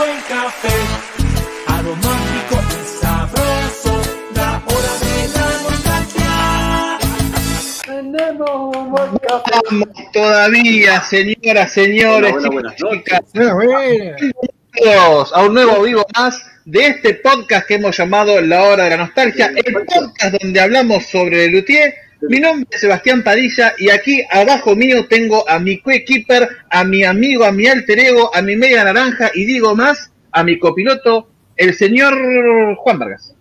buen café, aromático y sabroso, la hora de la nostalgia. Tenemos un buen café. Vamos todavía, señoras, señores, buenas chicas, a un nuevo vivo más de este podcast que hemos llamado La Hora de la Nostalgia, el podcast donde hablamos sobre Luthier. Mi nombre es Sebastián Padilla y aquí abajo mío tengo a mi coequiper, a mi amigo, a mi alter ego, a mi media naranja y digo más, a mi copiloto, el señor Juan Vargas.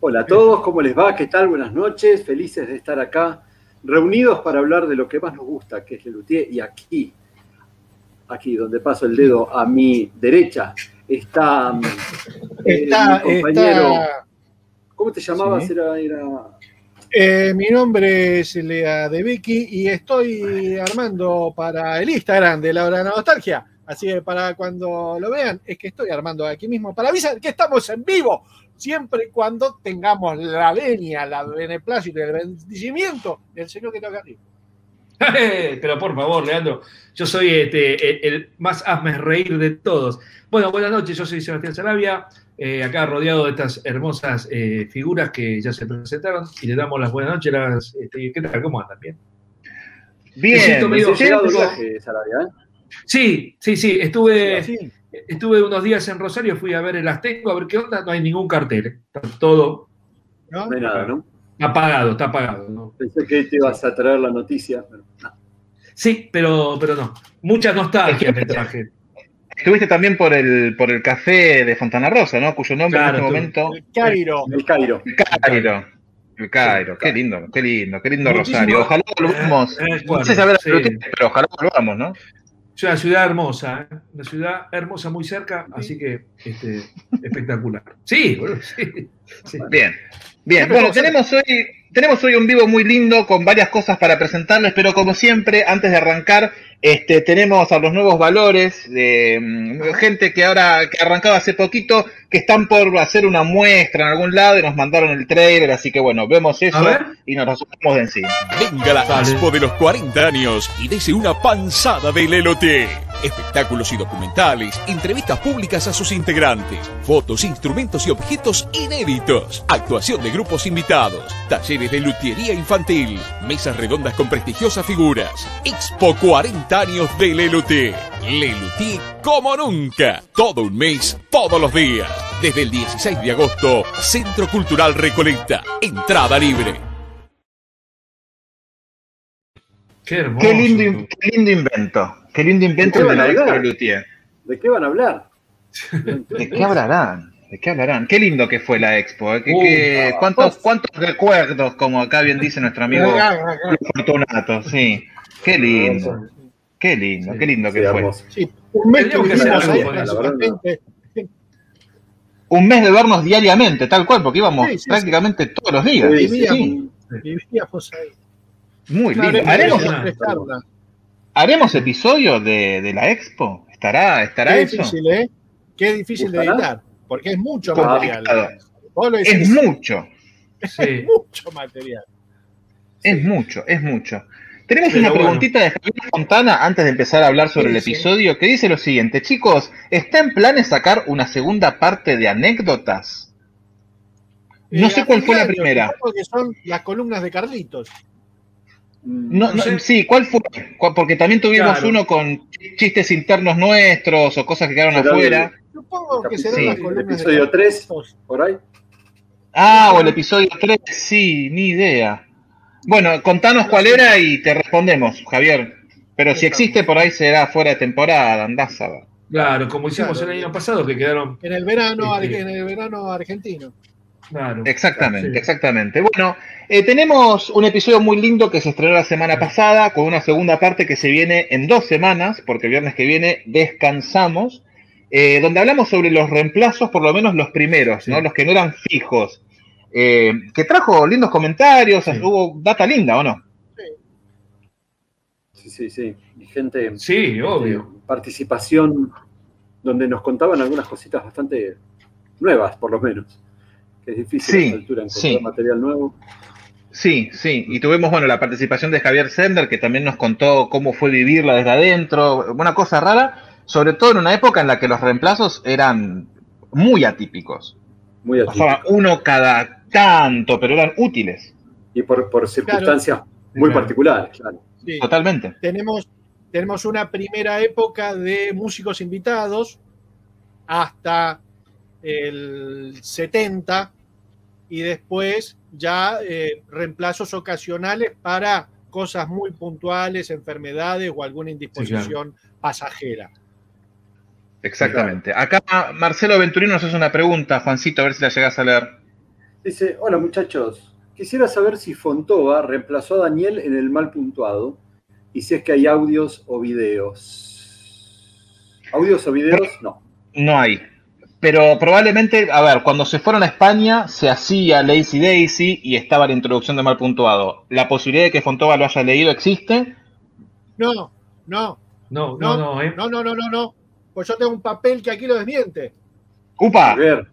Hola a todos, ¿cómo les va? ¿Qué tal? Buenas noches, felices de estar acá, reunidos para hablar de lo que más nos gusta, que es el. Y aquí, aquí donde paso el dedo a mi derecha, está, mm, eh, Está, mi compañero. está- ¿Cómo te llamabas? Sí. Era, era... eh, mi nombre es Lea de Vicky y estoy armando para el Instagram de la hora de la nostalgia. Así que para cuando lo vean, es que estoy armando aquí mismo para avisar que estamos en vivo, siempre y cuando tengamos la venia, la beneplácito y el bendicimiento del señor que toca arriba. Pero por favor, Leandro, yo soy este, el, el más hazme reír de todos. Bueno, buenas noches, yo soy Sebastián Sarabia, eh, acá rodeado de estas hermosas eh, figuras que ya se presentaron y le damos las buenas noches. Las, este, ¿Qué tal? ¿Cómo andan? ¿Bien? Bien, siento medio Recién llegado viaje, Sarabia, ¿eh? Sí, sí, sí, estuve, Sí, estuve unos días en Rosario, fui a ver el Azteco, a ver qué onda, no hay ningún cartel, está todo ¿no? No hay nada, ¿no? apagado, está apagado. ¿no? Pensé que te ibas a traer la noticia. pero no. Sí, pero, pero no, mucha nostalgia me traje. Estuviste también por el, por el café de Fontana Rosa, ¿no? Cuyo nombre Claro, en este momento... El Cairo. El Cairo. El Cairo. El Cairo. Qué lindo, qué lindo, qué lindo Muchísimo- Rosario. Ojalá volvamos. Eh, No bueno, sé saber sí. pero ojalá volvamos, ¿no? Es una ciudad hermosa, ¿eh? una ciudad hermosa muy cerca, así que este, espectacular. Sí, sí. sí. Bien. Bien, bueno, tenemos hoy, tenemos hoy un vivo muy lindo con varias cosas para presentarles, pero como siempre, antes de arrancar, este, tenemos a los nuevos valores de mm, gente que ahora, que arrancado hace poquito, que están por hacer una muestra en algún lado y nos mandaron el trailer, así que bueno, vemos eso y nos resultamos de encima. Venga la expo de los 40 años y dese una panzada del elote. Espectáculos y documentales, entrevistas públicas a sus integrantes, fotos, instrumentos y objetos inéditos, actuación de grupos invitados, talleres de luthiería infantil, mesas redondas con prestigiosas figuras. Expo 40 años del Leloté. Leloté como nunca. Todo un mes, todos los días. Desde el 16 de agosto, Centro Cultural Recoleta. Entrada libre. Qué hermoso. Qué lindo, in- qué lindo invento, qué lindo invento ¿Qué el de a la. ¿De qué van a hablar? ¿De qué hablarán? ¿De qué hablarán? Qué lindo que fue la expo. ¿eh? ¿Qué- qué- cuántos, ¿Cuántos recuerdos, como acá bien dice nuestro amigo Fortunato? Sí, qué lindo, qué lindo, qué lindo que fue. Sí, un mes que vivimos ahí prácticamente. Un de vernos diariamente, tal cual, porque íbamos Sí, sí, sí. prácticamente todos los días. Sí, Sí, Vivíamos, vivíamos ahí. muy Claro, lindo. es ¿Haremos, difícil prestarla. ¿haremos episodio de, de la expo? ¿Estará, estará Qué eso? difícil, ¿eh? Qué difícil de editar, porque es mucho Complicado. material. Vos lo Es mucho, Sí. mucho material. es mucho, es mucho. Tenemos Pero una bueno. preguntita de Javier Fontana antes de empezar a hablar sobre el episodio que dice lo siguiente, chicos, ¿está en planes sacar una segunda parte de anécdotas? No Eh, sé cuál fue la primera. supongo que son las columnas de Carlitos. No, No no, sé. sí, ¿cuál fue? Porque también tuvimos Claro. uno con chistes internos nuestros o cosas que quedaron afuera. Supongo que serán Sí. las El columnas episodio de 3, Carlitos. por ahí. Ah, o el episodio 3, sí, ni idea. Bueno, contanos cuál era y te respondemos, Javier. Pero si existe, por ahí será fuera de temporada, andás a ver. Claro, como hicimos Claro. el año pasado, que quedaron. En el verano, Sí, sí. en el verano argentino. Claro. Exactamente, Sí. exactamente. Bueno, eh, tenemos un episodio muy lindo que se estrenó la semana pasada, con una segunda parte que se viene en dos semanas, porque el viernes que viene descansamos, eh, donde hablamos sobre los reemplazos, por lo menos los primeros, Sí. ¿no? Los que no eran fijos. Eh, que trajo lindos comentarios, Sí. hubo data linda, ¿o no? Sí, sí, sí. Y gente. Sí, obvio. participación donde nos contaban algunas cositas bastante nuevas, por lo menos. Que es difícil Sí, a esta altura encontrar sí. material nuevo. Sí, sí, y tuvimos, bueno, la participación de Javier Sender, que también nos contó cómo fue vivirla desde adentro, una cosa rara. sobre todo en una época en la que los reemplazos eran muy atípicos. Muy Pasaba atípico. uno cada tanto, pero eran útiles, Y por, por circunstancias muy Claro. particulares, claro. Sí. totalmente. tenemos, tenemos una primera época de músicos invitados hasta el 70 y después ya eh, reemplazos ocasionales para cosas muy puntuales, enfermedades o alguna indisposición pasajera. Exactamente. Acá Marcelo Venturino nos hace una pregunta, Juancito, a ver si la llegas a leer. Dice, hola muchachos, quisiera saber si Fontova reemplazó a Daniel en el mal puntuado y si es que hay audios o videos. ¿Audios o videos? No. No hay. Pero probablemente, a ver, cuando se fueron a España se hacía Lazy Daisy y estaba la introducción de mal puntuado. ¿La posibilidad de que Fontova lo haya leído existe? No, no, No, no, no, no, ¿eh? no, no, no, no, no. Pues yo tengo un papel que aquí lo desmiente. ¡Upa! A ver.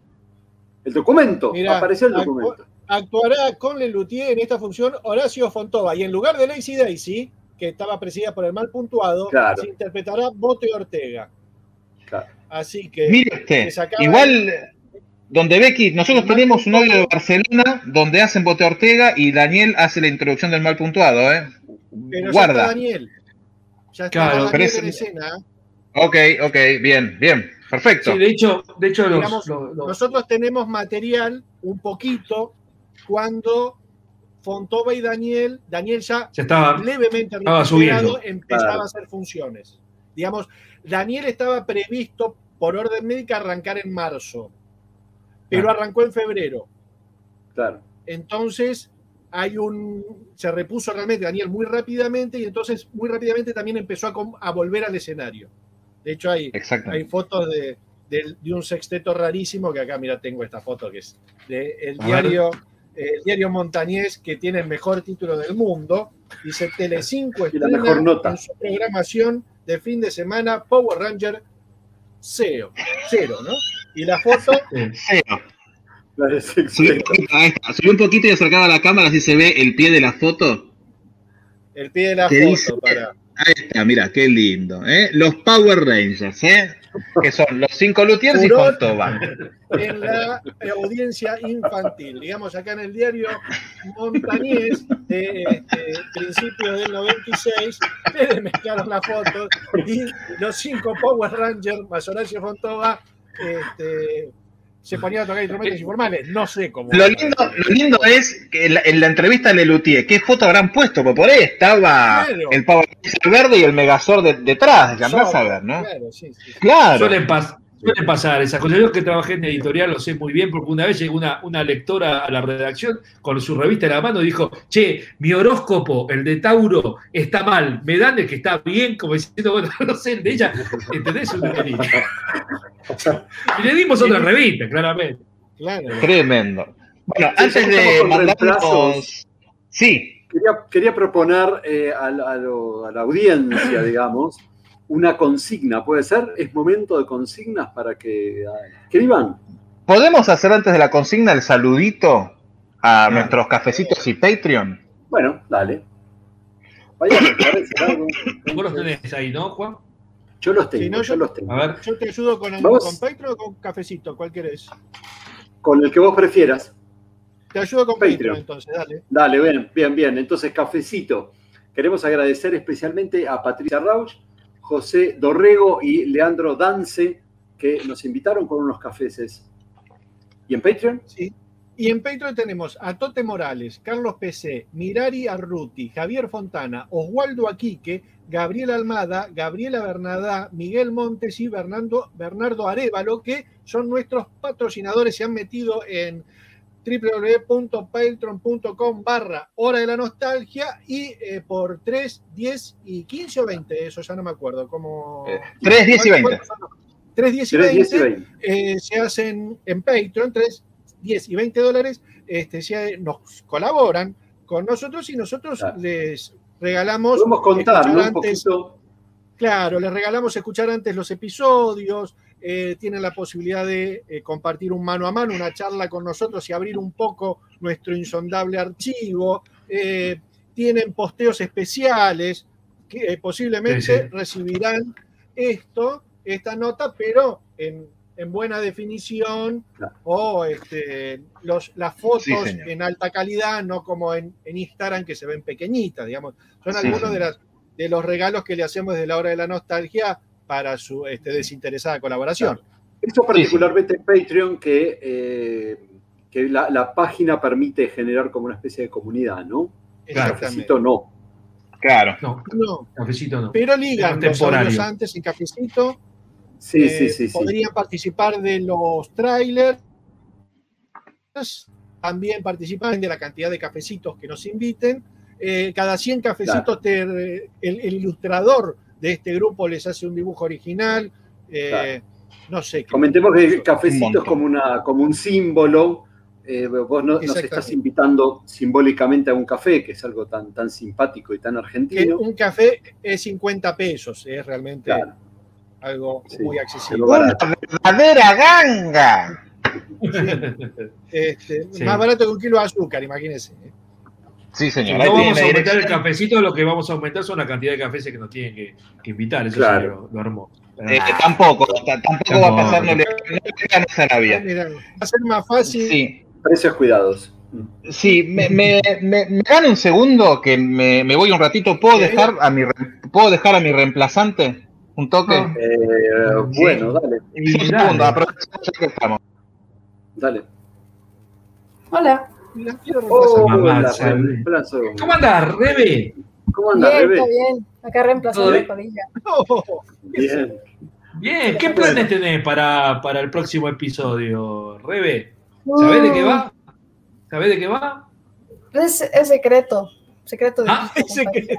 El documento. Mirá, Apareció el actu- documento. Actuará con Lelutier en esta función Horacio Fontova y en lugar de Lazy Daisy, que estaba presidida por el mal puntuado, Claro. se interpretará Bote Ortega. Claro. Así que Mire usted, igual donde Becky, nosotros tenemos un audio de puntuado. Barcelona donde hacen Bote Ortega y Daniel hace la introducción del mal puntuado, ¿eh? pero ya está Guarda. Daniel. Ya está Claro, Daniel en escena. Ok, ok, bien, bien, perfecto. Sí, de hecho, de hecho los, Digamos, los- los- Nosotros tenemos material un poquito cuando Fontova y Daniel, Daniel ya se estaba levemente Estaba subiendo. empezaba Claro. a hacer funciones. Digamos, Daniel estaba previsto por orden médica arrancar en marzo, pero Claro. arrancó en febrero. Claro. Entonces, hay un. Se repuso realmente Daniel muy rápidamente y entonces muy rápidamente también empezó a volver al escenario. De hecho, hay, hay fotos de, de- de un sexteto rarísimo que acá, mira, tengo esta foto que es del diario, eh, el diario Montañés, que tiene el mejor título del mundo. Dice Telecinco Y la mejor nota. en su programación de fin de semana Power Ranger cero, cero, ¿no? Y la foto, Cero. La de Subí un sexteto. poquito, un poquito y acercaba a la cámara así se ve el pie de la foto. el pie de la ¿Qué foto dice? para. Ahí está, mira, qué lindo. ¿eh? Los Power Rangers, ¿eh? Que son los cinco Lutiers y. Fontova. en la audiencia infantil. Digamos, acá en el diario Montañés, de este, principio del 96, le mezclaron la foto y los cinco Power Rangers, más Horacio Fontova, este, se ponían a tocar instrumentos informales. No sé cómo. Lo lindo, lo lindo es que en la, en la entrevista de Lelutier, ¿qué foto habrán puesto? Porque por ahí estaba Claro. el Power verde y el Megazord de- detrás, andás a ver, ¿no? Claro, sí, sí. Claro. suelen, pas- suelen pasar esas cosas. Yo que trabajé en editorial lo sé muy bien, porque una vez llegó una, una lectora a la redacción con su revista en la mano y dijo, che, mi horóscopo, el de Tauro, está mal, me dan el que está bien, como diciendo, bueno, no sé, el de ella, ¿entendés? Y le dimos otra revista, claramente. Claro. Tremendo. Bueno, Sí, antes de con mandarnos... Sí, Quería, quería proponer eh, a, la- a lo- a la audiencia, digamos, una consigna. ¿Puede ser? Es momento de consignas para que ah, escriban. ¿podemos hacer antes de la consigna el saludito a Ah. nuestros cafecitos y Patreon? Bueno, dale. Vaya, me parece algo. Vos los tenés ahí, ¿no, Juan? Yo los tengo, Si no, yo yo- los tengo. A ver, Yo te ayudo con, el, con Patreon o con cafecito, ¿cuál querés? Con el que vos prefieras. Te ayudo con Patreon. Patreon, entonces, dale. Dale, bien, bien, bien. Entonces, cafecito. Queremos agradecer especialmente a Patricia Rauch, José Dorrego y Leandro Dance, que nos invitaron con unos cafeses. ¿Y en Patreon? Sí. Y en Patreon tenemos a Tote Morales, Carlos PC, Mirari Arruti, Javier Fontana, Oswaldo Aquique, Gabriel Almada, Gabriela Bernadá, Miguel Montes y Bernardo, Bernardo Arevalo, que son nuestros patrocinadores, se han metido en www.patreon.com barra hora de la nostalgia y eh, por 3, 10 y 15 o 20, eso ya no me acuerdo. Como... Eh, 3, 10 y 20. 3, 10 y 3, 10 y 20 20. eh, se hacen en Patreon, 3, 10 y 20 dólares, este, se- nos colaboran con nosotros y nosotros Claro. les regalamos. Podemos contar, ¿no? Un antes- poquito. Claro, les regalamos escuchar antes los episodios, eh, tienen la posibilidad de eh, compartir un mano a mano, una charla con nosotros y abrir un poco nuestro insondable archivo. eh, tienen posteos especiales que posiblemente Sí, sí. recibirán esto esta nota, pero en, en buena definición Claro. o este, los, las fotos Sí, en alta calidad, no como en, en Instagram que se ven pequeñitas, digamos. Son algunos de, las, de los regalos que le hacemos desde la hora de la nostalgia para su este, desinteresada colaboración. Esto particularmente en Patreon, que, eh, que la, la página permite generar como una especie de comunidad, ¿no? Claro. Cafecito no. Claro. No, No, cafecito no. pero ligan los antes en cafecito. Sí, eh, sí, sí, sí. Podrían participar de los trailers. También participan de la cantidad de cafecitos que nos inviten. Eh, cada 100 cafecitos te- el, el ilustrador de este grupo les hace un dibujo original. eh, No sé. qué- Comentemos que el cafecito es como, una, como un símbolo. Eh, vos no- nos estás invitando simbólicamente a un café, que es algo tan, tan simpático y tan que argentino. un café es 50 pesos, es realmente Claro. algo Sí, muy es accesible. barato. ¡Verdadera ganga! Este, Sí. Más barato que un kilo de azúcar, imagínense. Sí, señor. no vamos a aumentar el cafecito, lo que vamos a aumentar son la cantidad de cafés que nos tienen que, que invitar. Eso Claro. sí lo, lo hermoso. Eh, tampoco, tampoco va a pasar, no le no le ganas a Arabia. va a ser más fácil. Sí, Precios cuidados. sí, me, me, me, me dan un segundo que me, me voy un ratito. ¿Puedo dejar a mi ¿puedo dejar a mi reemplazante? ¿Un toque? Ah. Eh, Sí. Bueno, dale, Sí, un segundo, aprovechamos ya que estamos. dale. Hola. La quiero reemplazar. Oh, Mamá, la sabe. reemplazo. ¿Cómo andás, Rebe? ¿Cómo anda, bien, Rebe? está bien. Acá reemplazando ¿Todo a bien? Padilla. Bien. Bien, ¿qué planes tenés para, para el próximo episodio, Rebe? ¿Sabés de qué va? ¿Sabés de qué va? Es, es secreto. Secreto de Ah, compadre. que-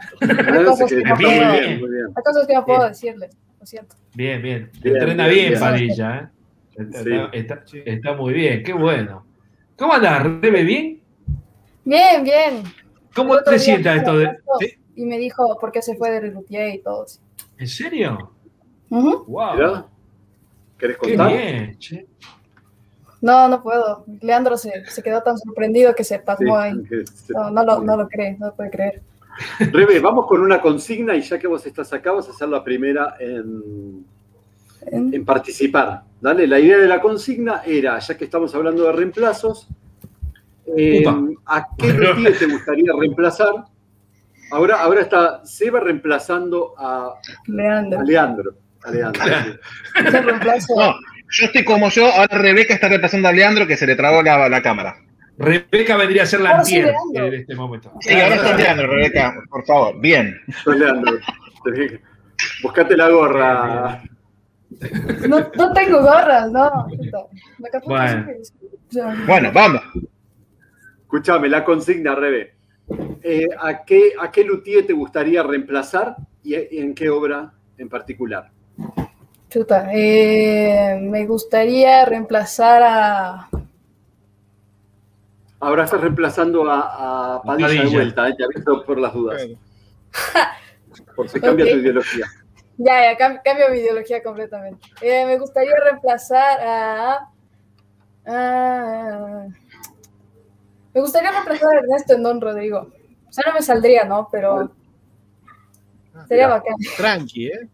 Hay cosas que no Bien, puedo, Muy bien. bien, muy bien. hay cosas que no puedo decirles. Lo siento. Bien, bien. Bien, Entrena bien, bien, bien. Padilla, ¿eh? Está, Sí. está- está- Sí. está muy bien, qué bueno. ¿Cómo andás, Rebe? ¿Bien? Bien, bien. ¿Cómo te sientas me esto de.? Y me dijo por qué se fue de Relutier y todo. eso. ¿En serio? Ujú. ¡Wow! Mirá. ¿Querés ¡Qué contar? bien! che. No, no puedo. Leandro se, se quedó tan sorprendido que se Sí, pasmó ahí. No, no, lo, no lo cree, no lo puede creer. Rebe, vamos con una consigna y ya que vos estás acá, vas a ser la primera en, En participar. Dale, la idea de la consigna era, ya que estamos hablando de reemplazos, eh. ¿a qué luthier te gustaría reemplazar? Ahora, ahora está Seba reemplazando a, Leandro. a Leandro. A Leandro, sí. Se reemplazo. No, yo estoy como yo, ahora Rebeca está reemplazando a Leandro que se le trabó la, la cámara. Rebeca vendría a ser la antier en este momento. Sí, ahora está Leandro, Rebeca, por favor. Bien. Soy Leandro. Buscate la gorra. No, no tengo gorras, no. Bueno. Bueno, vamos. Escúchame, la consigna, Rebe. Eh, ¿a, qué, ¿A qué luthier te gustaría reemplazar y en qué obra en particular? Chuta, eh, me gustaría reemplazar a. Ahora estás reemplazando a, a Padilla, de vuelta, eh, te aviso por las dudas, por si cambia tu ideología. Ya, ya, cam- cambio mi ideología completamente. Eh, me gustaría reemplazar a. a- me gustaría reemplazar a Ernesto en Don Rodrigo. O sea, no me saldría, ¿no? Pero sería Mira. bacán. tranqui, ¿eh?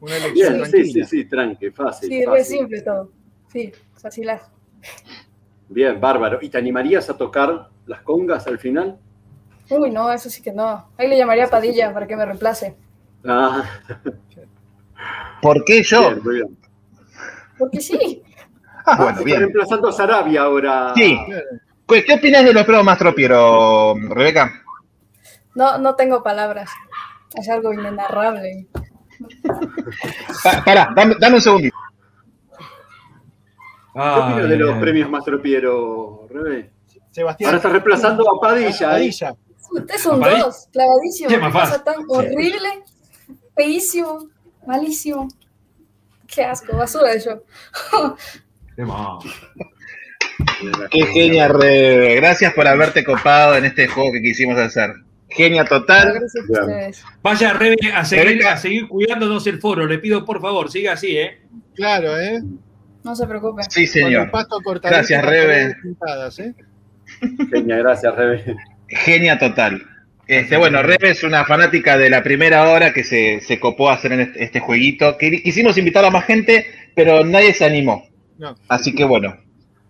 Una elección Bien, sí, tranquila. sí, sí, tranqui, fácil. Sí, re fácil. simple todo. Sí, facilazo. Bien, bárbaro. ¿Y te animarías a tocar las congas al final? Uy, no, eso sí que no. Ahí le llamaría a Padilla para que me reemplace. Ah, ¿Por qué yo? bien, muy bien. Porque sí. Ah, Ah, bueno, bien. reemplazando a Sarabia ahora. Sí. ¿Qué, qué opinas de los pruebas más tropiero, Rebeca? No, no tengo palabras. Es algo inenarrable. Pa- pará, dame, dame un segundito. ¿Qué opinas de los premios más tropiero, Rebe? Sebastián. Ahora estás reemplazando a Padilla. ¿eh? Padilla. Es un Papá, dos, clavadísimo. ¿Qué cosa tan horrible, feísimo, malísimo. Qué asco, basura de yo. qué genia, Rebe. Gracias por haberte copado en este juego que quisimos hacer. Genia total. Gracias a. Vaya, Rebe, a seguir, a seguir cuidándonos el foro. Le pido, por favor, siga así, ¿eh? Claro, ¿eh? No se preocupen. Sí, señor. Gracias, Rebe. ¿eh? Genia, gracias, Rebe. Genia total. Este, bueno, Rebe es una fanática de la primera hora que se, se copó a hacer en este, este jueguito. Que quisimos invitar a más gente, pero nadie se animó. No. Así que bueno,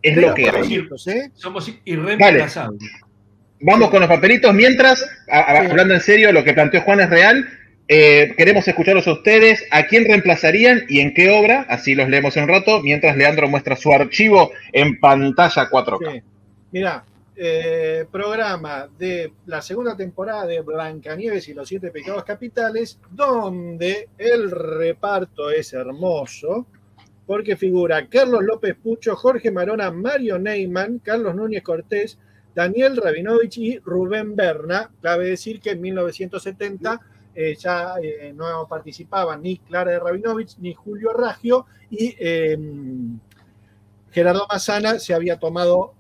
es Pero lo que hay. ¿eh? Somos irreemplazables. Vamos con los papelitos. Mientras, a- a- Sí. hablando en serio, lo que planteó Juan es real. Eh, queremos escucharlos a ustedes. ¿A quién reemplazarían y en qué obra? Así los leemos en un rato. Mientras Leandro muestra su archivo en pantalla 4K. Sí. Mirá, eh, programa de la segunda temporada de Blancanieves y los siete pecados capitales, donde el reparto es hermoso, porque figura Carlos López Pucho, Jorge Marona, Mario Neyman, Carlos Núñez Cortés, Daniel Rabinovich y Rubén Berna. Cabe decir que en 1970 eh, ya eh, no participaban ni Clara de Rabinovich ni Julio Raggio y eh, Gerardo Massana se había tomado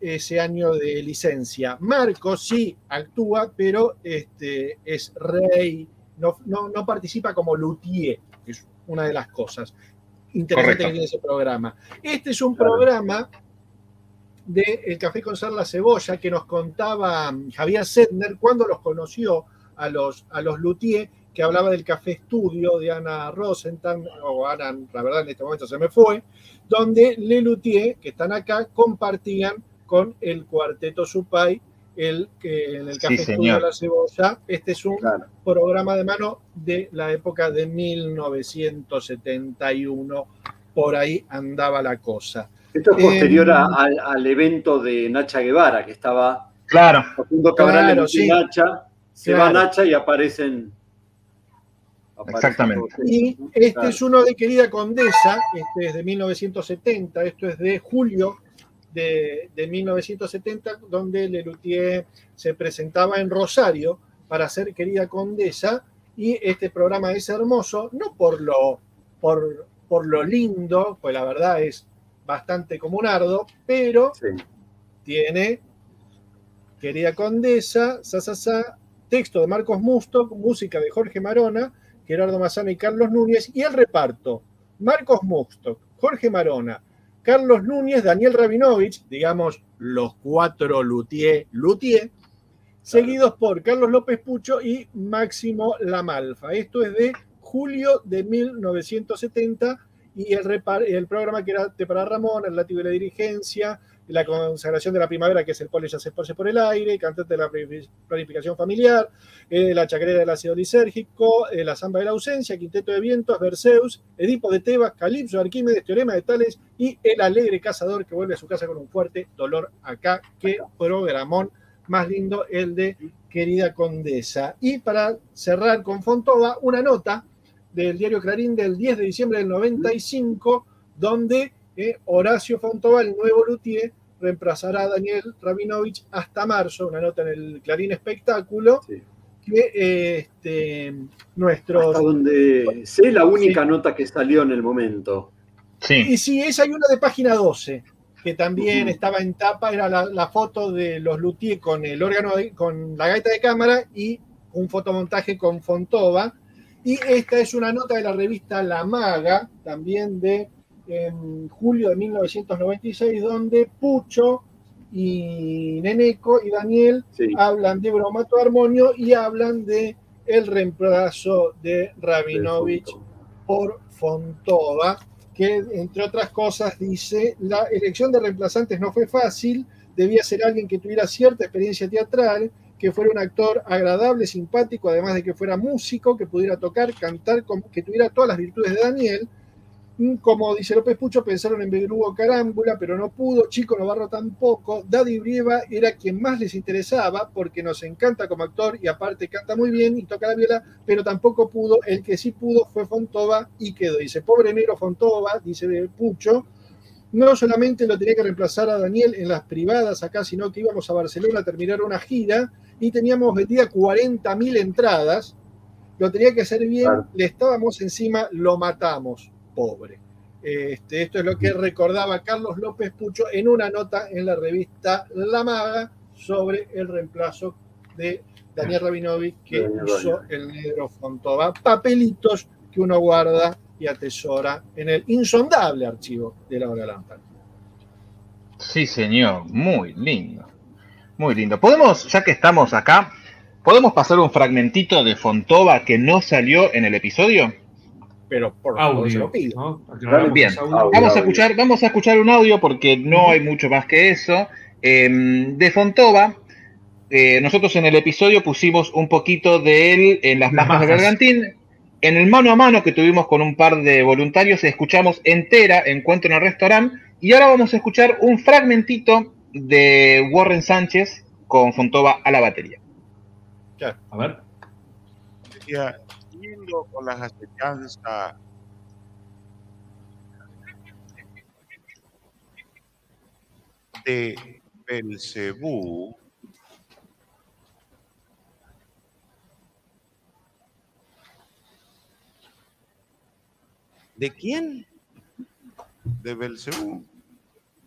ese año de licencia. Marco sí actúa, pero este, es rey, no, no- no participa como luthier, que es una de las cosas interesantes que tiene ese programa. Este es un programa de El Café con Sal la Cebolla que nos contaba Javier Sedner cuando los conoció a los, a los luthier, que hablaba del café estudio de Ana Rosenthal, o Ana, la verdad en este momento se me fue, donde Le Luthier, que están acá, compartían con el cuarteto Supay el, que en el Sí, Café señor. de la Cebolla. Este es un Claro. programa de mano de la época de 1971. Por ahí andaba la cosa. Esto es posterior Em, a- al, al evento de Nacha Guevara, que estaba Claro. Facundo Cabral Claro, en sí. Nacha, se Claro. va Nacha y aparecen. Exactamente. Y este Claro. es uno de Querida Condesa, este es de 1970, esto es de julio de, de 1970, donde Lelutier se presentaba en Rosario para ser Querida Condesa, y este programa es hermoso, no por lo, por, por lo lindo, pues la verdad es bastante comunardo, pero Sí. tiene Querida Condesa, sa, sa, sa, texto de Marcos Musto, música de Jorge Marona, Gerardo Mazzana y Carlos Núñez, y el reparto, Marcos Musto, Jorge Marona, Carlos Núñez, Daniel Rabinovich, digamos los cuatro Luthier, Luthier, seguidos por Carlos López Pucho y Máximo Lamalfa. Esto es de julio de 1970 y el, el programa que era para Ramón, el látigo de la dirigencia, la consagración de la primavera, que es el cual ya se esparce por el aire, cantante de la planifi- planificación familiar, eh, la chacarera del ácido lisérgico, eh, la samba de la ausencia, quinteto de vientos, Berceus, Edipo de Tebas, Calipso, Arquímedes, Teorema de Tales y el alegre cazador que vuelve a su casa con un fuerte dolor acá. Qué programón más lindo el de querida condesa. Y para cerrar con Fontova, una nota del diario Clarín del 10 de diciembre del 95, donde eh, Horacio Fontova, el nuevo luthier, reemplazará a Daniel Rabinovich hasta marzo, una nota en el Clarín Espectáculo, Sí. que eh, este, nuestros... Hasta donde sé la única nota que salió en el momento. Sí. Y sí, esa hay una de página 12, que también estaba en tapa, era la, la foto de los luthier con el órgano, de- con la gaita de cámara y un fotomontaje con Fontova. Y esta es una nota de la revista La Maga, también de en julio de 1996, donde Pucho y Neneco y Daniel Sí. hablan de Bromato Armonio y hablan de el reemplazo de Rabinovich por Fontova, que entre otras cosas dice, la elección de reemplazantes no fue fácil, debía ser alguien que tuviera cierta experiencia teatral, que fuera un actor agradable, simpático, además de que fuera músico, que pudiera tocar, cantar, que tuviera todas las virtudes de Daniel. Mm, Como dice López Pucho, pensaron en Bedrugo Carámbula, pero no pudo, Chico Navarro tampoco, Daddy Brieva era quien más les interesaba, porque nos encanta como actor y aparte canta muy bien y toca la viola, pero tampoco pudo, el que sí pudo fue Fontova y quedó. Dice, pobre negro Fontova, dice Pucho, no solamente lo tenía que reemplazar a Daniel en las privadas acá, sino que íbamos a Barcelona a terminar una gira y teníamos vendida 40.000 entradas, lo tenía que hacer bien, Claro. le estábamos encima, lo matamos, pobre. Este, esto es lo que recordaba Carlos López Pucho en una nota en la revista La Maga sobre el reemplazo de Daniel Rabinovich que Daniel usó el negro Fontova. Papelitos que uno guarda y atesora en el insondable archivo de la hora lámpara. Sí, señor, muy lindo. Muy lindo. Podemos, ya que estamos acá, ¿podemos pasar un fragmentito de Fontova que no salió en el episodio? Pero por favor, se Audio. lo pido. bien. Audio, Vamos a escuchar, vamos a escuchar un audio porque no hay mucho más que eso. Eh, de Fontova, eh, nosotros en el episodio pusimos un poquito de él en las masas de. Bergantín. En el mano a mano que tuvimos con un par de voluntarios, escuchamos entera Encuentro en el restaurante. Y ahora vamos a escuchar un fragmentito de Warren Sánchez con Fontova a la batería. A ver. decía, con las acechanzas de Belcebú, ¿De quién? De Belcebú.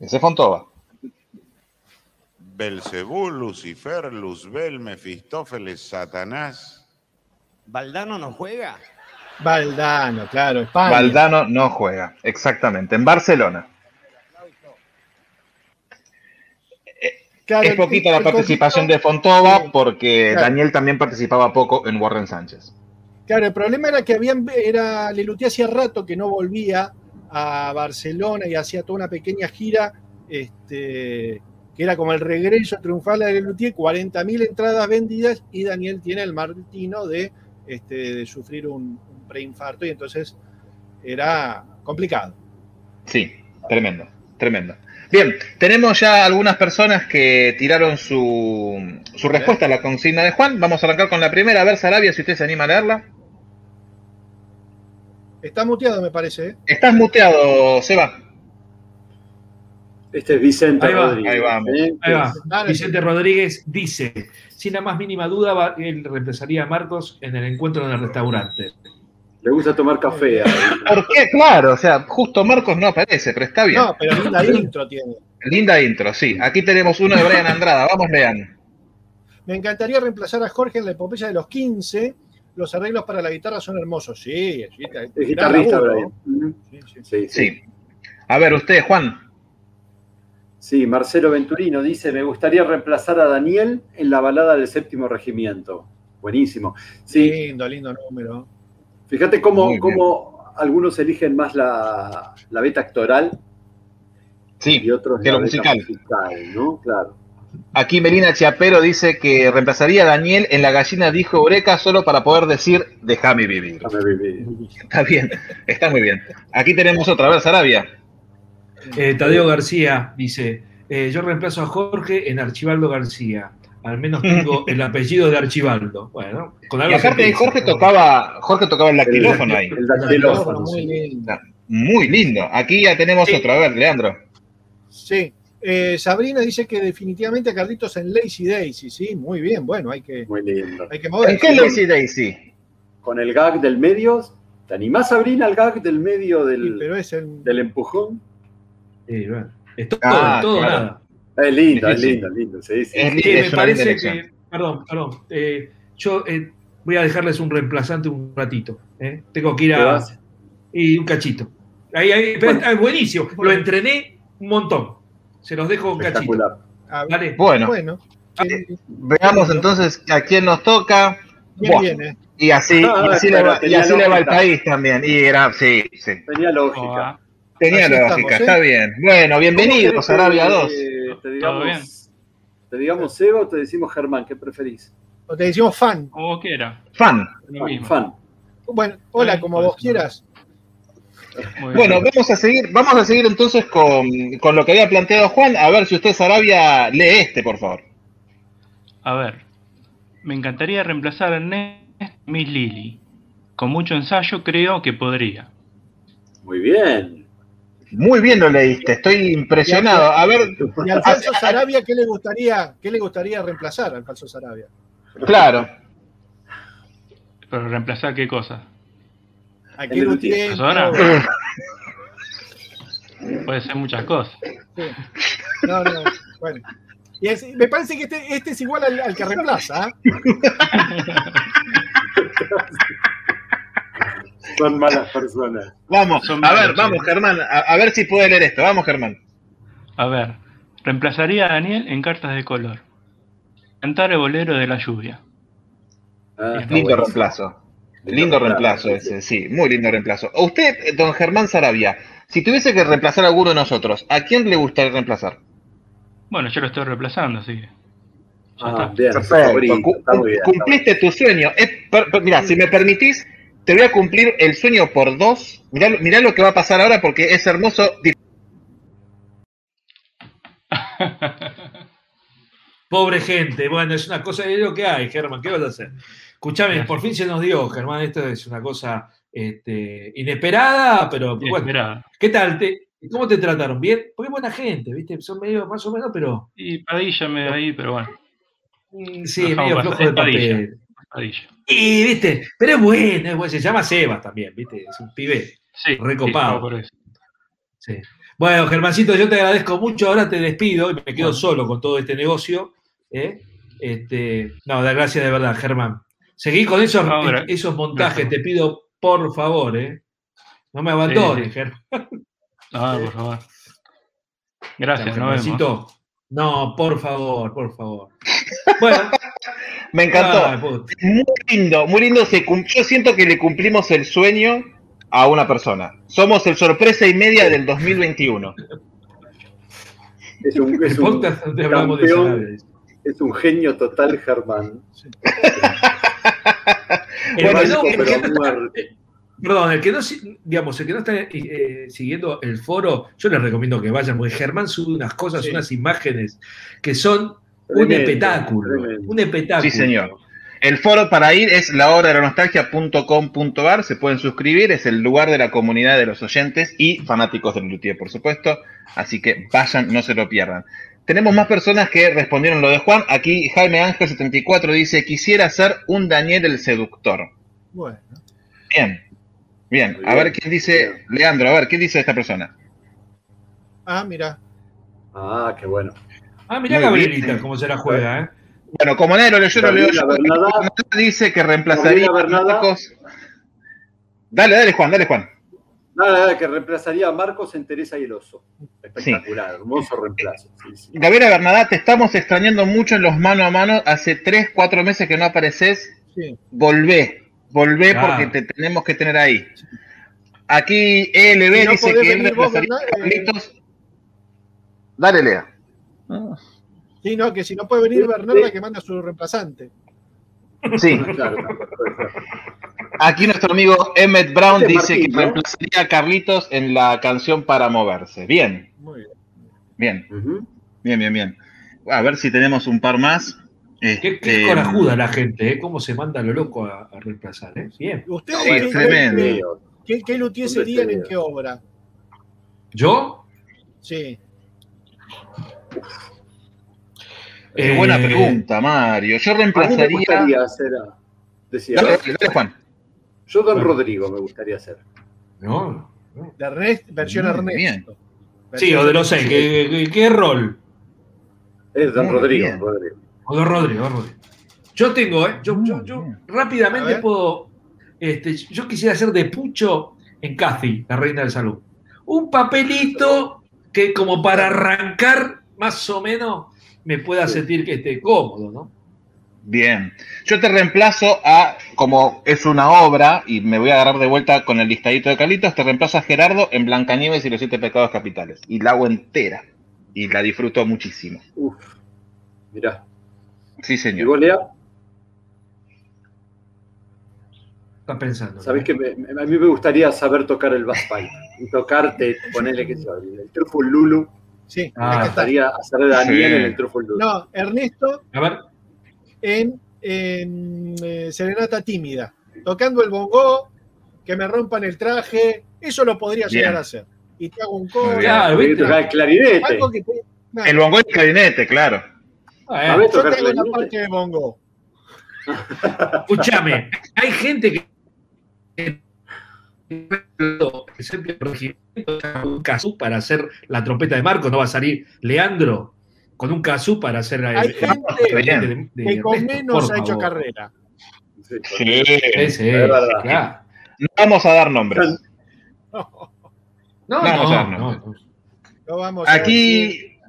Ese es Fontova. Belcebú, Lucifer, Luzbel, Mefistófeles, Satanás. ¿Valdano no juega? Valdano, claro, España. Valdano no juega, exactamente, en Barcelona. Claro, Es el- poquita la el participación de Fontova Sí. porque Claro. Daniel también participaba poco en Warren Sánchez. Claro, el problema era que habían, era, Lelutier hacía rato que no volvía a Barcelona y hacía toda una pequeña gira, este, que era como el regreso triunfal de Lelutier, 40.000 entradas vendidas y Daniel tiene el martino de, este, de sufrir un, un preinfarto y entonces era complicado. Sí, tremendo, tremendo. Bien, tenemos ya algunas personas que tiraron su, su respuesta a la consigna de Juan. Vamos a arrancar con la primera. A ver, Sarabia, si usted se anima a leerla. Está muteado, me parece. ¿eh? Estás muteado, Seba. Este es Vicente Ahí va, Rodríguez. ahí vamos. ¿eh? Ahí va. Dale, Vicente Rodríguez dice, sin la más mínima duda, va- él reemplazaría a Marcos en el encuentro en el restaurante. Le gusta tomar café. a él. ¿Por qué? Claro, o sea, justo Marcos no aparece, pero está bien. No, pero linda intro tiene. Linda intro, sí. Aquí tenemos uno de Brian Andrada. Vamos, Lean. Me encantaría reemplazar a Jorge en la epopeya de los 15. Los arreglos para la guitarra son hermosos. Sí, es, guita- Es guitarrista, Brian. sí. Sí, sí. Sí. A ver, usted, Juan. Sí, Marcelo Venturino dice, me gustaría reemplazar a Daniel en la balada del séptimo regimiento. Buenísimo. Sí, Lindo, lindo número. fíjate cómo, cómo algunos eligen más la, la beta actoral Sí, y otros que la lo beta musical. musical, ¿no? Claro. Aquí Melina Chiapero dice que reemplazaría a Daniel en la gallina dijo Eureka solo para poder decir déjame vivir. Déjame vivir. Está bien, está muy bien. Aquí tenemos otra, a ver, Sarabia. Eh, Tadeo García dice, eh, yo reemplazo a Jorge en Archibaldo García. Al menos tengo el apellido de Archibaldo. Bueno, con Y algo aparte ahí empieza. Jorge tocaba, Jorge tocaba el dactilófono ahí. El dactilófono, Muy lindo. Muy lindo. Aquí ya tenemos Sí. otro, a ver, Leandro. Sí. Eh, Sabrina dice que definitivamente Carlitos en Lazy Daisy. Sí, muy bien. Bueno, hay que, Muy lindo. hay que ¿En qué Lazy Daisy? Con el gag del medio, ¿te animás, Sabrina, al gag del medio del, pero es el. del empujón? Sí, bueno. Es todo, Ah, todo claro. nada. Es lindo, es lindo, es lindo. Sí, sí. Es Sí, me parece que, perdón, perdón, eh, yo eh, voy a dejarles un reemplazante un ratito. eh. Tengo que ir ¿Te a... Y un cachito. Ahí, ahí, pero Bueno. está buenísimo. Lo entrené un montón. Se los dejo un cachito. Dale. Bueno, bueno. sí, veamos entonces a quién nos toca. Buah, viene. Y así, y Ah, así, pero le, va, y así le va el lógica. país también. Y era, sí, sí. Tenía lógica. Tenía Así lógica, estamos, ¿eh? está bien. Bueno, bienvenidos, ¿Cómo querés Arabia que 2. Te digamos, te digamos Seba o te decimos Germán, ¿qué preferís? O te decimos fan. Como vos quieras. Fan. Fan. Bueno, hola, como vos quieras. Muy bien. Bueno, vamos a seguir, vamos a seguir entonces con, con lo que había planteado Juan. A ver si usted, Sarabia, lee este, por favor. A ver. Me encantaría reemplazar a Ernest Miss Lily. Con mucho ensayo creo que podría. Muy bien. Muy bien lo leíste, estoy impresionado. A ver, Y al falso Sarabia, ¿qué le gustaría, qué le gustaría reemplazar al falso Sarabia? claro. Pero reemplazar qué cosa. Aquí Persona. no, Puede ser muchas cosas. sí. no, no, bueno. Y es- me parece que este, este es igual al, al que reemplaza. ¿ah? Son malas personas. Vamos, Son a ver, vamos, sí. Germán, a, a ver si puede leer esto. Vamos, Germán. A ver. Reemplazaría a Daniel en cartas de color. Cantar el bolero de la lluvia. Ah, Lindo reemplazo. Lindo reemplazo ese, sí, muy lindo reemplazo. A usted, don Germán Sarabia, si tuviese que reemplazar a alguno de nosotros, ¿a quién le gustaría reemplazar? Bueno, yo lo estoy reemplazando, así que. Ah, bien, Perfecto, favorito, bien. cumpliste tu sueño. Es per- per- mira, si me permitís, te voy a cumplir el sueño por dos. Mirá, lo- mirá lo que va a pasar ahora porque es hermoso. Pobre gente, bueno, es una cosa de lo que hay, Germán, ¿qué vas a hacer? Escuchame, por fin se nos dio, Germán, esto es una cosa este, inesperada, pero bueno. ¿qué tal? Te- ¿Cómo te trataron? ¿Bien? Porque es buena gente, ¿viste? Son medio más o menos, pero Y Padilla me ahí, pero bueno. sí, medio flojo de Es Padilla. Y, ¿viste? Pero es bueno, es bueno, se llama Sebas también, ¿viste? Es un pibe Sí, recopado. sí. Bueno, Germancito, yo te agradezco mucho. Ahora te despido y me quedo solo con todo este negocio. ¿eh? Este, no, da gracias de verdad, Germán. Seguí con esos, No, gra- esos montajes, te pido por favor. ¿eh? No me abandones. Germán. No, por favor. Gracias, Germancito. No, por favor, por favor. Bueno, Me encantó. Muy lindo, muy lindo. Se Yo siento que le cumplimos el sueño a una persona. Somos el sorpresa y media del 2021. Es un, es un campeón, es un genio total, Germán. El que Básico, no- el pero que a no- muerte. Perdón, el que no, digamos, el que no está eh, siguiendo el foro, yo les recomiendo que vayan, porque Germán sube unas cosas, Sí. unas imágenes que son un espectáculo. Un espectáculo. Sí, señor. El foro para ir es lahora-de-la-nostalgia.com.ar. Se pueden suscribir, es el lugar de la comunidad de los oyentes y fanáticos del Luthier, por supuesto. Así que vayan, no se lo pierdan. Tenemos más personas que respondieron lo de Juan. Aquí Jaime Ángel 74 dice: Quisiera ser un Daniel el seductor. Bueno. Bien, bien. A ver quién dice, Leandro, a ver, ¿qué dice esta persona? Ah, mira. Ah, qué bueno. Ah, mirá Muy Gabrielita bien. cómo se la juega, ¿eh? Bueno, como nadie lo leyó, lo leo yo. Bernadá. Dice que reemplazaría a Gabriela Bernadá. Marcos. Dale, dale, Juan, dale, Juan. Nada, nada, que reemplazaría a Marcos en Teresa y el Oso. Espectacular, hermoso reemplazo. sí, sí. Gabriela Bernadá, te estamos extrañando mucho en los mano a mano. Hace 3, 4 meses que no apareces. Sí. Volvé, volvé Claro. porque te tenemos que tener ahí. Aquí ELB no dice que él venir vos, reemplazaría a. Eh, Carlitos. Dale, Lea. Sí, no, que si no puede venir Bernarda, que manda a su reemplazante. Sí, aquí nuestro amigo Emmett Brown Este dice Martín, que ¿no? reemplazaría a Carlitos en la canción para moverse. Bien, Muy bien. bien, bien, bien, bien. A ver si tenemos un par más. Qué, qué Este, corajuda la gente, ¿eh? Cómo se manda lo loco a, a reemplazar, ¿eh? Bien. ¿Ustedes Sí, qué, tremendo. qué, Sí, qué, qué luthier ¿Dónde serían se en qué obra? ¿Yo? Sí. Qué Eh, buena pregunta, Mario. Yo A mí me reemplazaría. gustaría hacer. a- Decía, Dale, dale, dale, Juan. yo Don Bueno. Rodrigo me gustaría hacer. No. De versión Ernesto. Sí, o de los seis. ¿Qué, qué, qué rol? Es Don Rodrigo. O de Rodrigo, don Rodrigo. Yo tengo, ¿eh? Yo, yo, yo rápidamente puedo. Este, yo quisiera hacer de Pucho en Cathy, la reina del salud. Un papelito que, como para arrancar, más o menos, me pueda sentir que esté cómodo, ¿no? Bien. Yo te reemplazo a, como es una obra, y me voy a agarrar de vuelta con el listadito de Carlitos, te reemplazo a Gerardo en Blancanieves y los siete pecados capitales. Y la hago entera. Y la disfruto muchísimo. Uf. Mirá. Sí, ¿Y señor. vos, Lea? Estás pensando. Sabés ¿no? que me- me- a mí me gustaría saber tocar el bass pipe. Y tocarte, ponerle que sea el Truffle Lulu. Sí, Ah. Está. gustaría hacer de Daniel Sí. en el Truffle. No, Ernesto A ver, en, en, eh, Serenata Tímida. Tocando el bongo, que me rompan el traje. Eso lo podría Bien. llegar a hacer. Y te hago un coro. El clarinete. Algo que te- nada, El bongo y el clarinete, claro. Ah, A ver, eh, yo tocar te hago la parte de bongo. Escúchame, hay gente que. El regimiento con un casú para hacer la trompeta de Marco, no va a salir Leandro con un casú para hacer el- Hay el- gente el- de- de Que con menos ha hecho carrera. Sí, Sí. Sí, claro. No vamos a dar nombres. No, No, no, vamos a dar no, nombres. no. Lo vamos a decir.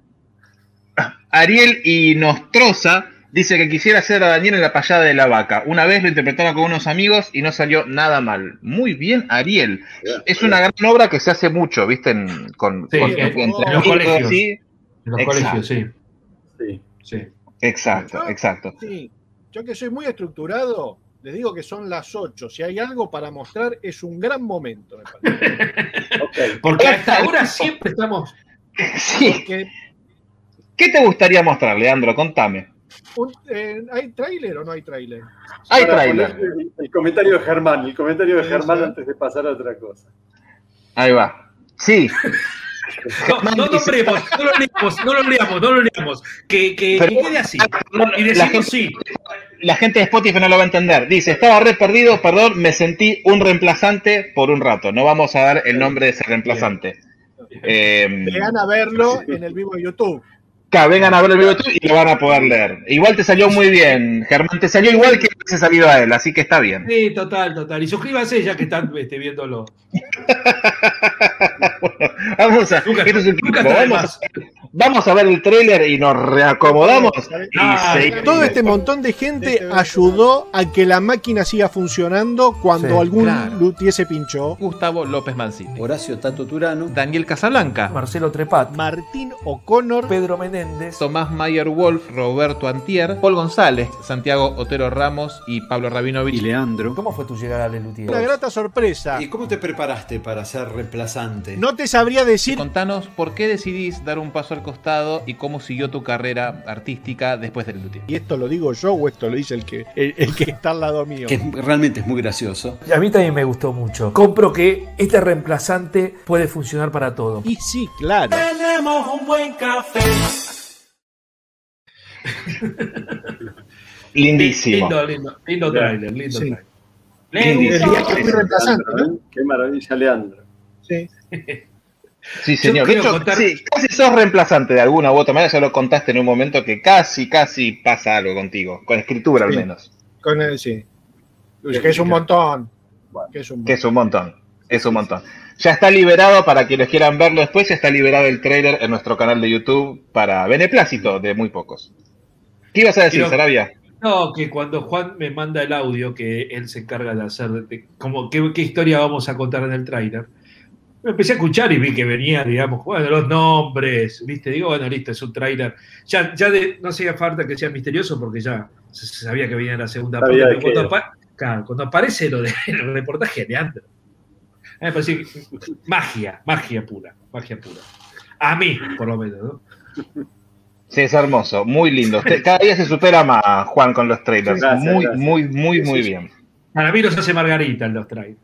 Aquí Ariel y Nostroza Dice que quisiera hacer a Daniel en la payada de la vaca. Una vez lo interpretaron con unos amigos y no salió nada mal. Muy bien, Ariel. Es una gran obra que se hace mucho, ¿viste? En, con, Sí, con- en- entre en los amigos, colegios. así. En los Exacto. colegios, sí. Sí. sí. Exacto, No. exacto. Sí, yo que soy muy estructurado, les digo que son las 8. Si hay algo para mostrar, es un gran momento, me parece. Ok. Porque a esta hora siempre estamos. Sí. Porque ¿Qué te gustaría mostrar, Leandro? Contame. Un- eh, ¿Hay tráiler o no hay tráiler? Hay tráiler. El, el comentario de Germán, el comentario de Sí, Germán sí. antes de pasar a otra cosa. Ahí va. Sí. No, no nombremos, no lo leamos, no lo leamos, no lo leamos. Que, que, Pero- que quede así. Y La decimos gente, sí. la gente de Spotify no lo va a entender. Dice, estaba re perdido, perdón, me sentí un reemplazante por un rato. No vamos a dar el nombre de ese reemplazante. Eh, Vean a verlo en el vivo de YouTube. Claro, vengan a ver el video y lo van a poder leer. Igual te salió muy bien, Germán. Te salió igual que hubiese salido a él, así que está bien. Sí, total, total. Y suscríbanse ya que están este, viéndolo. Vamos a, Nunca- esto es un nunca equipo. está de vamos, a ver el tráiler y nos reacomodamos. Y Ah. Todo este montón de gente ayudó a que la máquina siga funcionando cuando Sí, algún claro. luthier se pinchó. Gustavo López Mancini. Horacio Tato Turano. Daniel Casablanca. Marcelo Trepat, Martín O'Connor, Pedro Menéndez, Tomás Mayer Wolf, Roberto Antier, Paul González, Santiago Otero Ramos y Pablo Y Rabinovich. Leandro. ¿cómo fue tu llegada a Lelutier? una grata sorpresa. ¿Y cómo te preparaste para ser reemplazante? No te sabría decir Contanos por qué decidís dar un paso al costado y cómo siguió tu carrera artística después del luthier. y esto lo digo yo o esto lo dice el que, el, el que está al lado mío. Que realmente es muy gracioso. A mí también me gustó mucho. Compro que este reemplazante puede funcionar para todo. Y sí, claro. Tenemos un buen café. Lindísimo. Lindo, lindo, lindo trailer, lindo Sí. trailer. ¿eh? Qué maravilla, Leandro. Sí. Sí, señor. De quiero hecho, contar- sí, casi sos reemplazante de alguna u otra manera. Ya lo contaste en un momento que casi, casi pasa algo contigo. Con escritura al menos. Con el sí. Que es un montón. Que es un Que es un montón. Es un montón. Ya está liberado para quienes quieran verlo después. Ya está liberado el trailer en nuestro canal de YouTube para beneplácito de muy pocos. ¿Qué ibas a decir, Quiero- Sarabia? No, que cuando Juan me manda el audio que él se encarga de hacer, de- como qué, qué historia vamos a contar en el tráiler, empecé a escuchar y vi que venía, digamos, bueno, los nombres, viste, digo, bueno, listo, es un tráiler. Ya, ya de, no hacía falta que sea misterioso porque ya se, sabía que venía la segunda parte. Cuando, qué apa- claro, cuando aparece lo del reportaje de Leandro, a mí me pareció que- magia, magia pura, magia pura. A mí, por lo menos, ¿no? Sí, es hermoso. Muy lindo. Cada día se supera más, Juan, con los trailers. Gracias, muy, gracias. muy, muy, muy Sí, sí. bien. Para mí los hace Margarita en los trailers.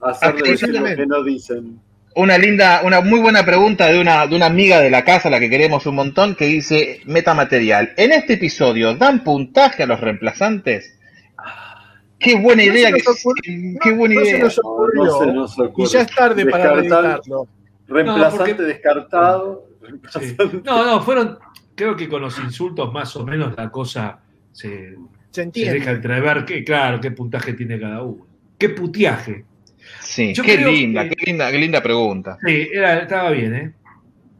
Hacer decir lo que no dicen. Una linda, una muy buena pregunta de una, de una amiga de la casa, a la que queremos un montón, que dice metamaterial. En este episodio, ¿dan puntaje a los reemplazantes? Qué buena No idea se que ocurrió- qué buena no se idea. nos ocurrió. No se nos ocurre. Y ya es tarde para Descartar- editarlo. Reemplazante No, porque- descartado. Sí. reemplazante- No, no, fueron, creo que con los insultos más o menos la cosa se, Se se deja entrever que, claro, qué puntaje tiene cada uno. Qué puteaje. Sí, Yo qué linda, que- qué linda, qué linda pregunta. Sí, era, estaba bien, ¿eh?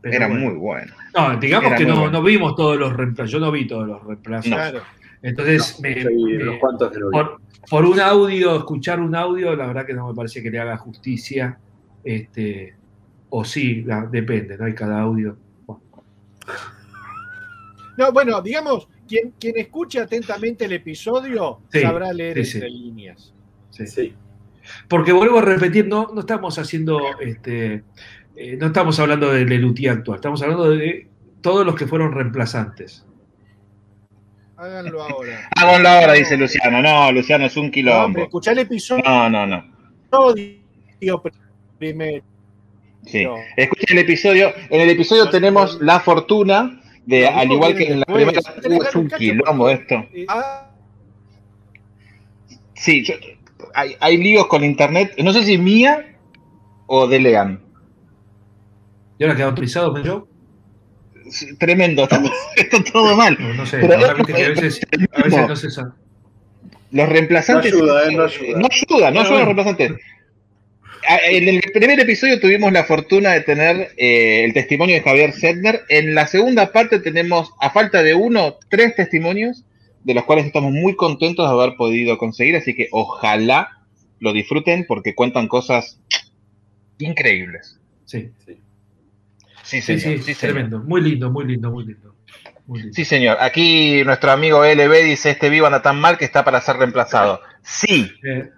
Pero Era bueno. muy bueno. No, digamos era que no, bueno. no vimos todos los reemplazos. Yo no vi todos los reemplazos. Claro. Entonces, me- Sí, me- unos cuantos que lo vi. por, por un audio, escuchar un audio, la verdad que no me parece que le haga justicia. Este, o sí, la- depende, ¿no? Hay cada audio. Bueno, No, bueno, digamos, quien, quien escuche atentamente el episodio Sí, sabrá leer sí, sí. entre líneas. sí. Sí. Porque vuelvo a repetir, no, no estamos haciendo, este, eh, no estamos hablando del Lelutier actual, estamos hablando de todos los que fueron reemplazazantes. Háganlo ahora. Háganlo ahora, dice Luciano. No, Luciano es un No, quilombo. escuchá el episodio No, no, no. primero. Sí. No. Escuchen el episodio. En el episodio No, tenemos no. la fortuna de, al igual que en la después. primera. Es un quilombo esto. Eh, ah, Sí, yo- hay, hay líos con internet. No sé si mía o de Lean. ¿Y ahora queda autorizado, me yo? Sí, Tremendo, está, está todo mal. No, no sé, Pero ahora viste que a veces, a veces no se sabe. Los reemplazantes. No ayuda, eh, no ayuda. No ayuda, no los reemplazantes. En el primer episodio tuvimos la fortuna de tener eh, el testimonio de Javier Sedner. En la segunda parte tenemos, a falta de uno, tres testimonios de los cuales estamos muy contentos de haber podido conseguir, así que ojalá lo disfruten porque cuentan cosas increíbles. Sí, Sí, sí, señor. sí, sí, señor. tremendo. Muy lindo, muy lindo, muy lindo. Muy lindo. Sí, señor. Aquí nuestro amigo LB dice, este vivo anda tan mal que está para ser reemplazado. Sí, Eh,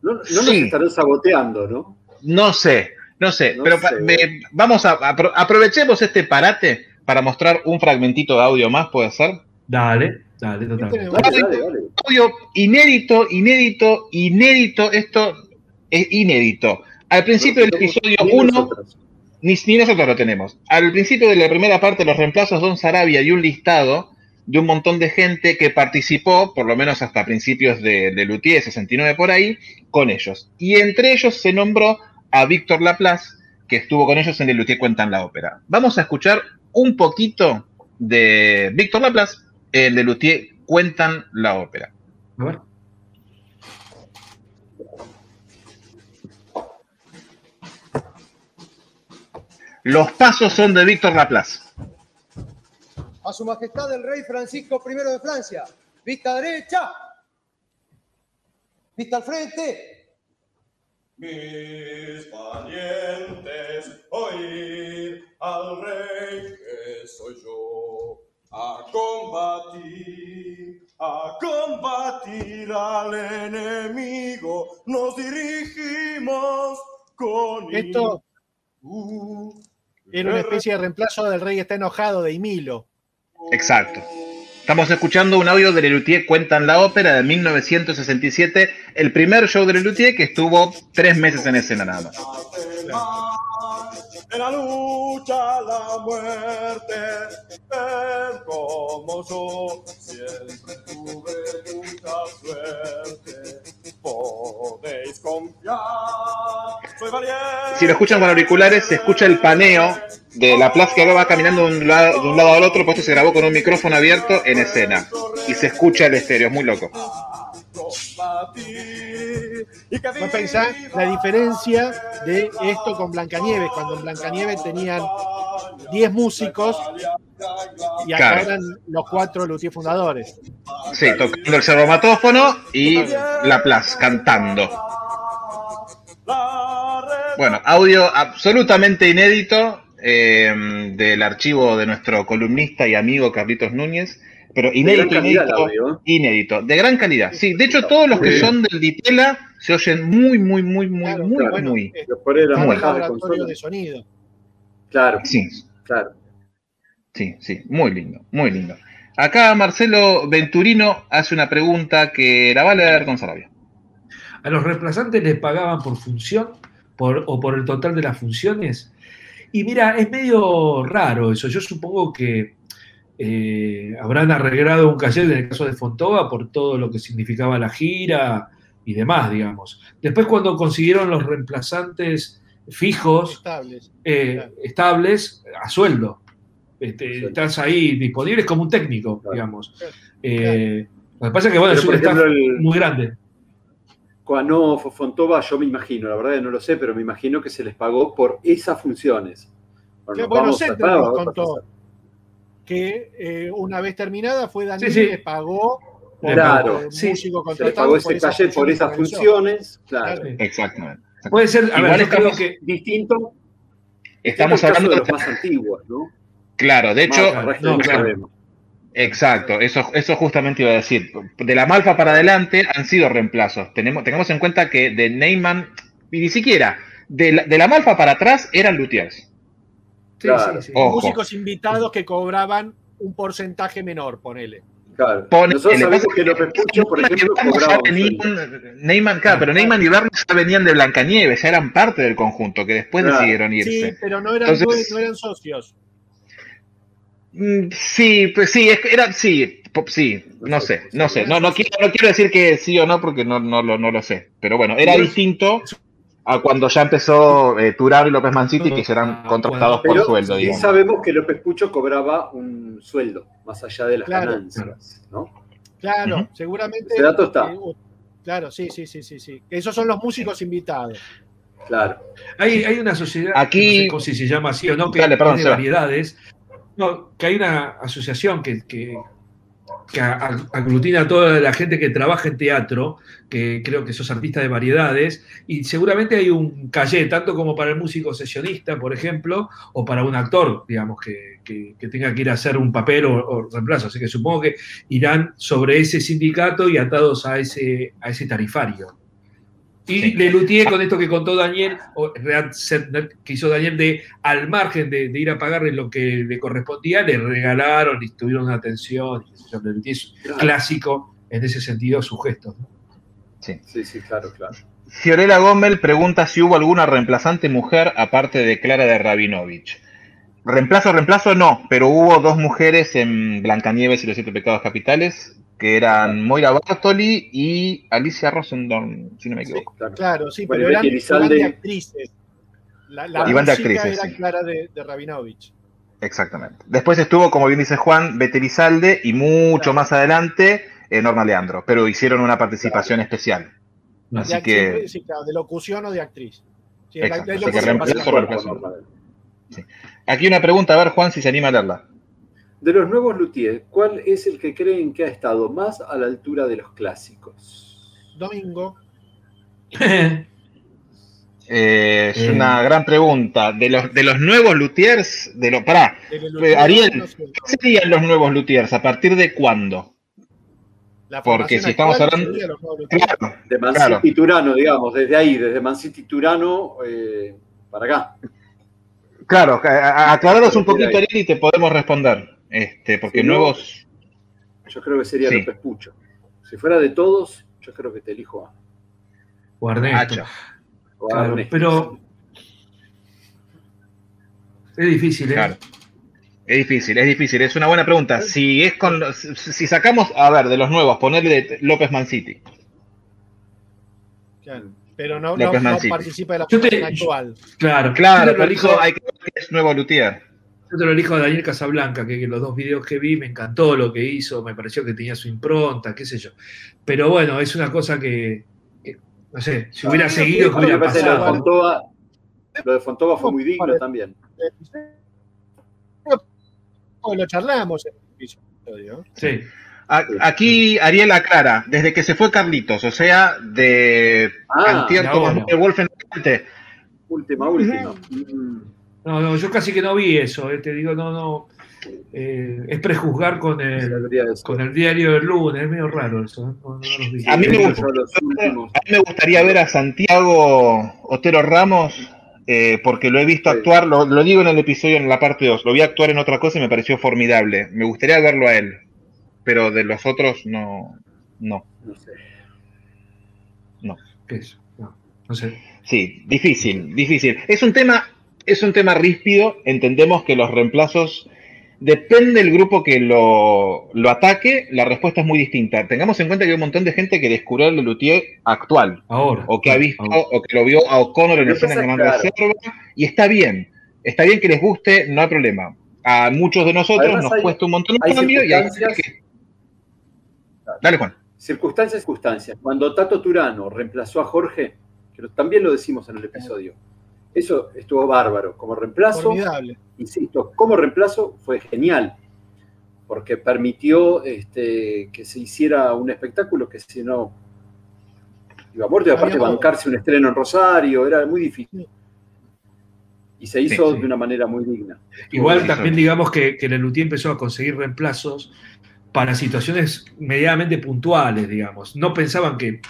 No, no nos Sí. estarán saboteando, ¿no? no sé, no sé, No pero sé. pa- me- vamos a, apro- aprovechemos este parate para mostrar un fragmentito de audio más, ¿puede ser? dale, dale, totalmente. Dale, dale, dale. Audio inédito, inédito, inédito, esto es inédito. Al principio del episodio Ni 1, nosotros. ni, ni nosotros lo tenemos. Al principio de la primera parte, los reemplazos Don Sarabia y un listado de un montón de gente que participó, por lo menos hasta principios de, de Luthier 69 por ahí, con ellos. Y entre ellos se nombró a Víctor Laplace, que estuvo con ellos en el Luthier Cuentan la Ópera. Vamos a escuchar un poquito de Víctor Laplace el Luthier Cuentan la Ópera. A ver. Los pasos son de Víctor Laplace. A su majestad el rey Francisco I de Francia. Vista derecha. Vista al frente. Mis combatir al enemigo, nos dirigimos con Esto Uh, era una especie de reemplazo del rey está enojado de Emilo. Exacto. Estamos escuchando un audio de Lelutier Cuentan la Ópera de 1967, el primer show de Lelutier que estuvo tres meses en escena nada más. En la lucha, la muerte, es como yo siempre tuve mucha suerte. Podéis confiar, soy valiente. Si lo escuchan con auriculares, se escucha el paneo de la plaza que va caminando de un, lado, de un lado al otro, pues se grabó con un micrófono abierto en escena. Y se escucha el estéreo, es muy loco. Vos pensás la diferencia de esto con Blancanieves, cuando en Blancanieves tenían 10 músicos y acá Claro. eran los cuatro luthier fundadores. Sí, tocando el servomatófono y Laplace cantando. Bueno, audio absolutamente inédito eh, del archivo de nuestro columnista y amigo Carlitos Núñez, pero inédito, audio, ¿eh? inédito, de gran calidad. Sí, de hecho todos los que Muy son del Ditela se oyen muy, muy, muy, muy, Claro, muy, bueno, muy. eh, Después de las bajadas de de sonido. Claro, Sí, claro. sí, sí, muy lindo, muy lindo. Acá Marcelo Venturino hace una pregunta que la va a leer con Sarabia. ¿A los reemplazantes les pagaban por función por, o por el total de las funciones? Y mira, es medio raro eso. Yo supongo que eh, habrán arreglado un calle en el caso de Fontova por todo lo que significaba la gira y demás, digamos. Después cuando consiguieron los reemplazantes fijos, Estables. eh, Claro. estables, a sueldo. Este, estás ahí disponibles como un técnico, Claro. digamos. Eh, Lo que pasa es que, bueno, es un staff el- muy grande. Cuando Fontova, yo me imagino, la verdad que no lo sé, pero me imagino que se les pagó por esas funciones. Bueno, Qué nos bueno, vamos Centro nos contó. Que eh, una vez terminada fue Daniel Sí, le pagó por Claro, el sí. músico Se contratado pagó ese por por funciones esas que funciones, claro. Exactamente. Puede ser, a Igual ver, creo que Distinto. Estamos caso hablando de los más antiguos, ¿no? Claro, de hecho, no, claro. sabemos. Exacto, eso, eso justamente iba a decir. De la Malfa para adelante han sido reemplazos. Tenemos, tengamos en cuenta que de Neyman, y ni siquiera, de la, de la Malfa para atrás eran luthiers. Sí, Claro. sí, sí. Ojo. Músicos invitados que cobraban un porcentaje menor, ponele. Claro. Pone- Nosotros sabemos que Pucho, por ejemplo, Neyman, claro, pero Neyman y Berna ya venían de Blancanieves, ya eran parte del conjunto, que después Claro. decidieron Sí, irse. pero no eran, Entonces- no eran socios. Mm, Sí, pues sí, es que era, sí, sí, no sé, no sé, no, no quiero, no quiero decir que sí o no porque no, no, lo, no lo sé, pero bueno, era distinto a cuando ya empezó eh, Turaro y López Manciti que serán contratados por sueldo, sí digamos. sabemos que López Pucho cobraba un sueldo, más allá de las Claro. ganancias, ¿no? Claro, seguramente. Ese dato está. eh, claro, sí, sí, sí, sí, sí. Esos son los músicos invitados. Claro. Hay, hay una sociedad, Aquí- no sé si se llama así o no, que Dale, perdón, de Seba. variedades. No, que hay una asociación que, que que aglutina a toda la gente que trabaja en teatro, que creo que sos artista de variedades, y seguramente hay un calle, tanto como para el músico sesionista, por ejemplo, o para un actor, digamos, que, que- que tenga que ir a hacer un papel o, o reemplazo. Así que supongo que irán sobre ese sindicato y atados a ese, a ese tarifario. Y Lelutier, con esto que contó Daniel, que hizo Daniel, de al margen de, de ir a pagarle lo que le correspondía, le regalaron y tuvieron una atención. Lelutier es Claro. clásico en ese sentido sus gestos. ¿no? Sí. Sí, sí, claro, claro. Fiorella Gómez pregunta si hubo alguna reemplazante mujer aparte de Clara de Rabinovich. Reemplazo, reemplazo no, pero hubo dos mujeres en Blancanieves y los siete pecados capitales, que eran Moira Bartoli y Alicia Rosendorn, si no me equivoco. Claro, sí, Bueno, pero eran, Elizalde- de actrices. La, la Iban de actrices, era sí. Clara de, de Rabinovich. Exactamente. Después estuvo, como bien dice Juan, Betelizalde y mucho más adelante eh, Norma Leandro, pero hicieron una participación especial. De Así actriz, que, sí, claro, de locución o de actriz. Sí, Exacto, la así que locución pasa- reemplazo. Sí. aquí una pregunta, a ver Juan si se anima a leerla. De los nuevos luthiers, ¿cuál es el que creen que ha estado más a la altura de los clásicos? Domingo. Eh, es Eh. una gran pregunta. De los, de los nuevos luthiers, de los, pará, De los eh, Ariel, no sé. ¿qué serían los nuevos luthiers? ¿A partir de cuándo? Porque si estamos hablando-. Claro, De Man claro. City Turano, digamos, desde ahí, desde Man City Turano eh, para acá. Claro, aclararos un poquito. Ariel, y te podemos responder. Este, porque Si no- nuevos. Yo creo que sería Sí. López Pucho. Si fuera de todos, yo creo que te elijo a, O Ernesto. Hacha. o a Claro, Ernesto. pero es difícil, ¿eh? Claro. Es difícil, es difícil, es una buena pregunta. Si es con los- si sacamos, a ver, de los nuevos, ponerle López Man City. Claro, Pero no, no- no Mancini. participa de la Yo te- actual. Claro, Claro, eso elijo, hay que es nuevo Luthier. Yo te lo elijo a Daniel Casablanca, que, que los dos videos que vi me encantó lo que hizo, me pareció que tenía su impronta, qué sé yo. Pero bueno, es una cosa que, que, no sé, si hubiera seguido, ¿qué Bueno, hubiera parece lo de pasado? Fontova, lo de Fontova fue muy digno también. Oh, Lo charlamos en el episodio. Sí. Aquí Ariel aclara, desde que se fue Carlitos, o sea, de Ah, Antier en adelante. Última, última. Mm, No, no, yo casi que no vi eso, eh, te digo, no, no. eh, es prejuzgar con el, con el diario del lunes, es medio raro eso. ¿eh? No, no los. A mí me Yo gusta- los últimos. A mí me gustaría ver a Santiago Otero Ramos, eh, porque lo he visto Sí. actuar, lo, lo digo en el episodio en la parte 2, lo vi actuar en otra cosa y me pareció formidable. Me gustaría verlo a él, pero de los otros no. No. No sé. ¿Qué es? No, no sé. Sí, difícil, difícil. Es un tema, es un tema ríspido. Entendemos que los reemplazos, depende del grupo que lo, lo ataque, la respuesta es muy distinta. Tengamos en cuenta que hay un montón de gente que descubrió el Lelutier actual, Ahora. o que ha visto, ahora. o que lo vio a O'Connor en que escena manda claro. reserva, y está bien. Está bien que les guste, no hay problema. A muchos de nosotros Además, nos hay- cuesta un montón de cambio y hay que. Dale, Juan. Circunstancias, circunstancias. Cuando Tato Turano reemplazó a Jorge, que también lo decimos en el episodio, eso estuvo bárbaro. Como reemplazo, Formidable. insisto, como reemplazo fue genial, porque permitió este, que se hiciera un espectáculo que si no iba a muerte, y aparte Había bancarse un estreno en Rosario, era muy difícil. Y se hizo Sí, sí. de una manera muy digna. Igual también digamos que, que Lelutier empezó a conseguir reemplazos para situaciones medianamente puntuales, digamos. No pensaban que,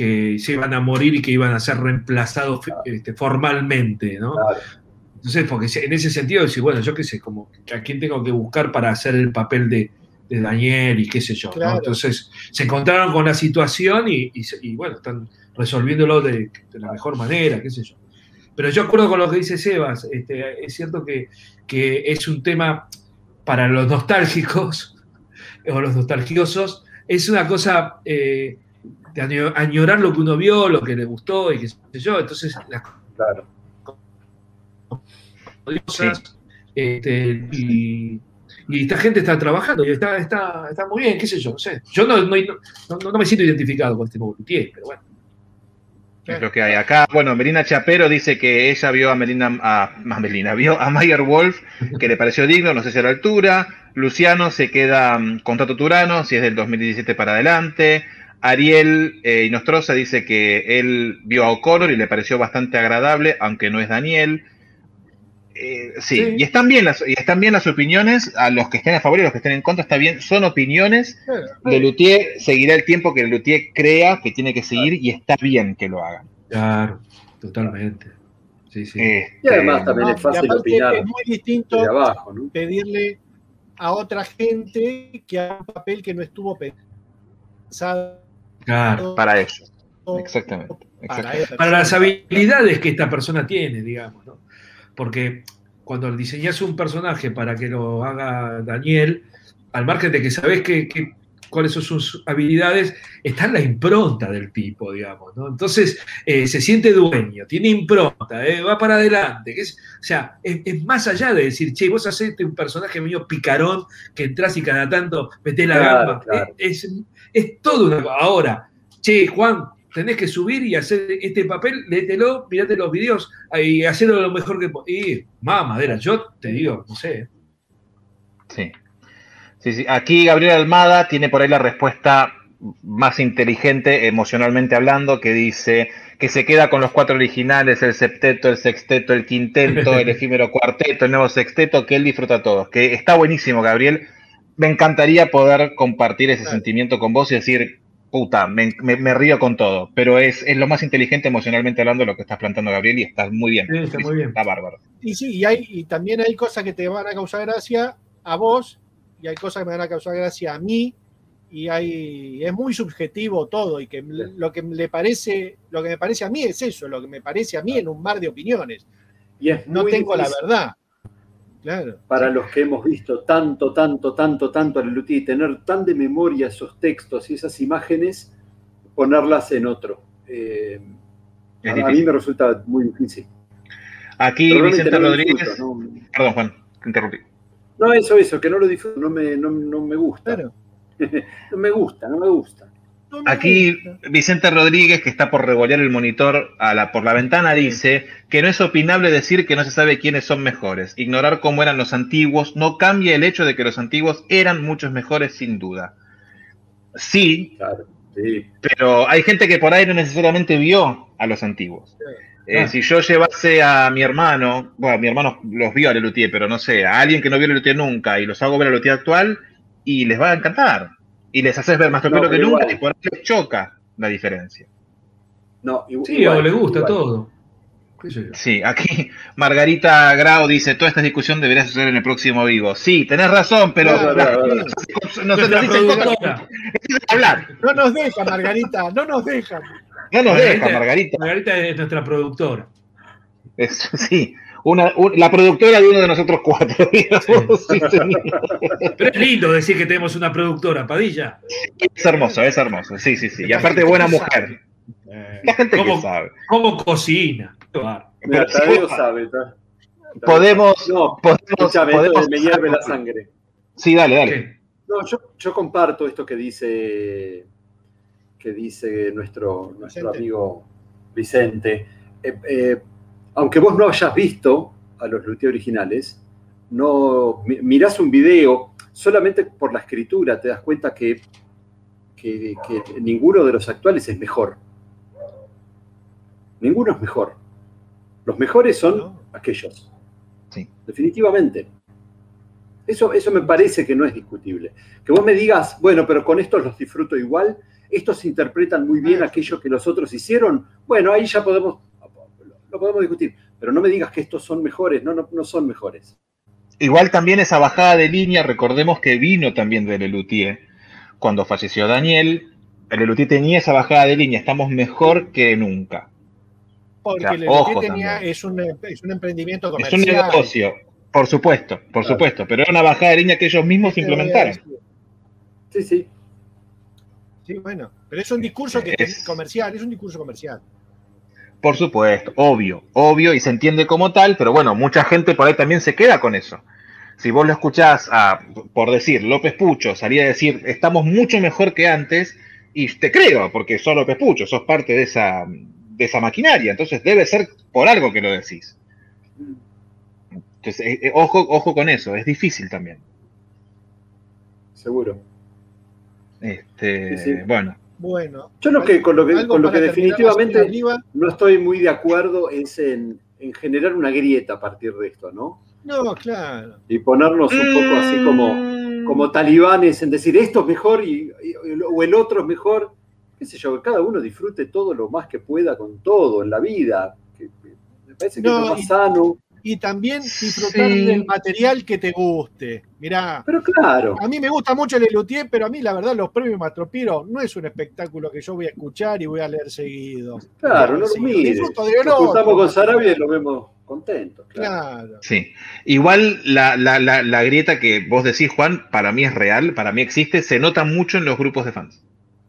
que se iban a morir y que iban a ser reemplazados este, formalmente, ¿no? Claro. Entonces, porque en ese sentido, decir, bueno, yo qué sé, como a quién tengo que buscar para hacer el papel de, de Daniel y qué sé yo, ¿no? Entonces, se encontraron con la situación y, y se- y, bueno, están resolviéndolo de, de la mejor manera, qué sé yo. Pero yo acuerdo con lo que dice Sebas, este, es cierto que, que es un tema para los nostálgicos o los nostalgiosos, es una cosa eh, de añorar lo que uno vio, lo que le gustó y qué sé yo, entonces las Claro. cosas, este, y, y esta gente está trabajando y está, está, está muy bien, qué sé yo, no sé. Yo no, no, no- no- me siento identificado con este nuevo Luthier, pero bueno. Es lo que hay acá. Bueno, Melina Chapero dice que ella vio a Melina, a, a Melina, vio a Mayer Wolf, que le pareció digno, no sé si a la altura. Luciano se queda mm, con Tato Turano, si es del 2017 para adelante. Ariel eh, Inostroza dice que él vio a O'Connor y le pareció bastante agradable, aunque no es Daniel. Eh, sí, Sí. Y, están bien las, y están bien las opiniones, a los que estén a favor y a los que estén en contra, está bien, son opiniones. De Luthier seguirá el tiempo que Luthier crea que tiene que seguir y está bien que lo hagan. Claro, totalmente. Sí, sí. Y además también No, es fácil opinar es muy distinto desde abajo, ¿no? pedirle a otra gente que haga un papel que no estuvo pensado Claro. Para eso. Exactamente. para exactamente. Para las habilidades que esta persona tiene, digamos, ¿no? Porque cuando diseñas un personaje para que lo haga Daniel, al margen de que sabes que, que- cuáles son sus habilidades, está en la impronta del tipo, digamos, ¿no? Entonces, eh, se siente dueño, tiene impronta, eh, va para adelante, es, o sea, es, es más allá de decir, che, vos hacés un personaje medio picarón que entras y cada tanto metés la Claro, gamba. claro. Es, es, todo una cosa. Ahora, che, Juan, tenés que subir y hacer este papel, léetelo, mirate los videos y hacerlo lo mejor que Y, más madera, yo te digo, no sé. Sí. Sí, sí. Aquí Gabriel Almada tiene por ahí la respuesta más inteligente emocionalmente hablando, que dice que se queda con los cuatro originales, el septeto, el sexteto, el quinteto, el efímero cuarteto, el nuevo sexteto, que él disfruta todos. Que está buenísimo, Gabriel. Me encantaría poder compartir ese sentimiento con vos y decir, puta, me, me- me río con todo. Pero es, es lo más inteligente emocionalmente hablando lo que estás planteando, Gabriel, y estás muy bien. Sí, está muy bien. Está bárbaro. Y sí, y, hay, y también hay cosas que te van a causar gracia a vos, y hay cosas que me van a causar gracia a mí, y hay, es muy subjetivo todo, y que lo que le parece, lo que me parece a mí es eso, lo que me parece a mí en un mar de opiniones. Y es No muy tengo la verdad. Claro. Para los que hemos visto tanto, tanto, tanto, tanto a Leluti y tener tan de memoria esos textos y esas imágenes, ponerlas en otro. Eh, a, mí me resulta muy difícil. Aquí Vicente Rodríguez. disfruto, ¿no? Perdón, Juan, te interrumpí. No, eso, eso, que no lo disfruto, no me, no, no me gusta. no me gusta, no me gusta. Aquí Vicente Rodríguez, que está por revolear el monitor a la, por la ventana, dice que no es opinable decir que no se sabe quiénes son mejores. Ignorar cómo eran los antiguos no cambia el hecho de que los antiguos eran muchos mejores sin duda. Sí, Claro, sí. pero hay gente que por ahí no necesariamente vio a los antiguos. Eh, Ah. Si yo llevase a mi hermano, bueno, mi hermano los vio a Lelutier, pero no sé, a alguien que no vio a Lelutier nunca y los hago ver a Lelutier actual y les va a encantar. Y les haces ver más No, que nunca igual. y por ahí les choca la diferencia. No, igu- Sí, igual, o le gusta igual. todo. Sí, aquí Margarita Grau dice, toda esta discusión debería suceder en el próximo vivo. Sí, tenés razón, pero No, nos cosas- hablar. No nos deja, Margarita, no nos deja. No nos deja, Margarita. Margarita es nuestra productora. Es- sí, una, un- la productora de uno de nosotros cuatro, digamos. Sí, señor. Pero es lindo decir que tenemos una productora, Padilla. Es hermoso, es hermoso. Sí, sí, sí. Y aparte, buena mujer. La gente que ¿Cómo, sabe. cómo cocina? Mira, Tadeo sabe. podemos, No, podemos, podemos- me hierve la sangre. Sí, dale, dale. No, yo, yo comparto esto que dice que dice nuestro, nuestro Vicente. amigo Vicente. Eh, eh, aunque vos no hayas visto a los Luthier originales, no mi- mirás un video, solamente por la escritura te das cuenta que, que- que ninguno de los actuales es mejor. Ninguno es mejor. Los mejores son No. aquellos. Sí. Definitivamente. Eso, eso me parece que no es discutible. Que vos me digas, bueno, pero con estos los disfruto igual, estos interpretan muy bien aquello que los otros hicieron, bueno, ahí ya podemos, lo podemos discutir. Pero no me digas que estos son mejores, no, no, no son mejores. Igual también esa bajada de línea, recordemos que vino también de Lelutier. Cuando falleció Daniel, Lelutier tenía esa bajada de línea, estamos mejor que nunca. Porque el ojo tenía, es, un, es un emprendimiento Es comercial. un negocio, por supuesto, por Claro. supuesto, pero era una bajada de línea que ellos mismos ¿Qué te voy a implementaron. Sí, sí. Sí, bueno, pero es un discurso que Es- comercial, es un discurso comercial. Por supuesto, obvio, obvio, y se entiende como tal, pero bueno, mucha gente por ahí también se queda con eso. Si vos lo escuchás a, por decir, López Pucho salía a decir, estamos mucho mejor que antes, y te creo, porque sos López Pucho, sos parte de esa, de esa maquinaria, entonces debe ser por algo que lo decís. Entonces, eh, eh, ojo, ojo con eso, es difícil también. Seguro. Este, Sí, sí. Bueno, Bueno. Yo lo que, con lo que, ¿Algo con lo que definitivamente no estoy muy de acuerdo es en, en generar una grieta a partir de esto, ¿no? No, claro. Y ponernos un poco así como, como talibanes en decir esto es mejor y, y- o el otro es mejor. Qué sé yo, que cada uno disfrute todo lo más que pueda con todo en la vida. Que- que me parece que No, es lo más y- sano. Y también disfrutar Sí. del material que te guste. Mirá. Pero claro. A mí me gusta mucho el Elutier, pero a mí la verdad los premios Mastropiro no es un espectáculo que yo voy a escuchar y voy a leer seguido. Claro, no lo mires. otro, juntamos con. Sarabia y lo vemos contentos. Claro. sí. Igual la, la, la, la grieta que vos decís, Juan, para mí es real, para mí existe, se nota mucho en los grupos de fans.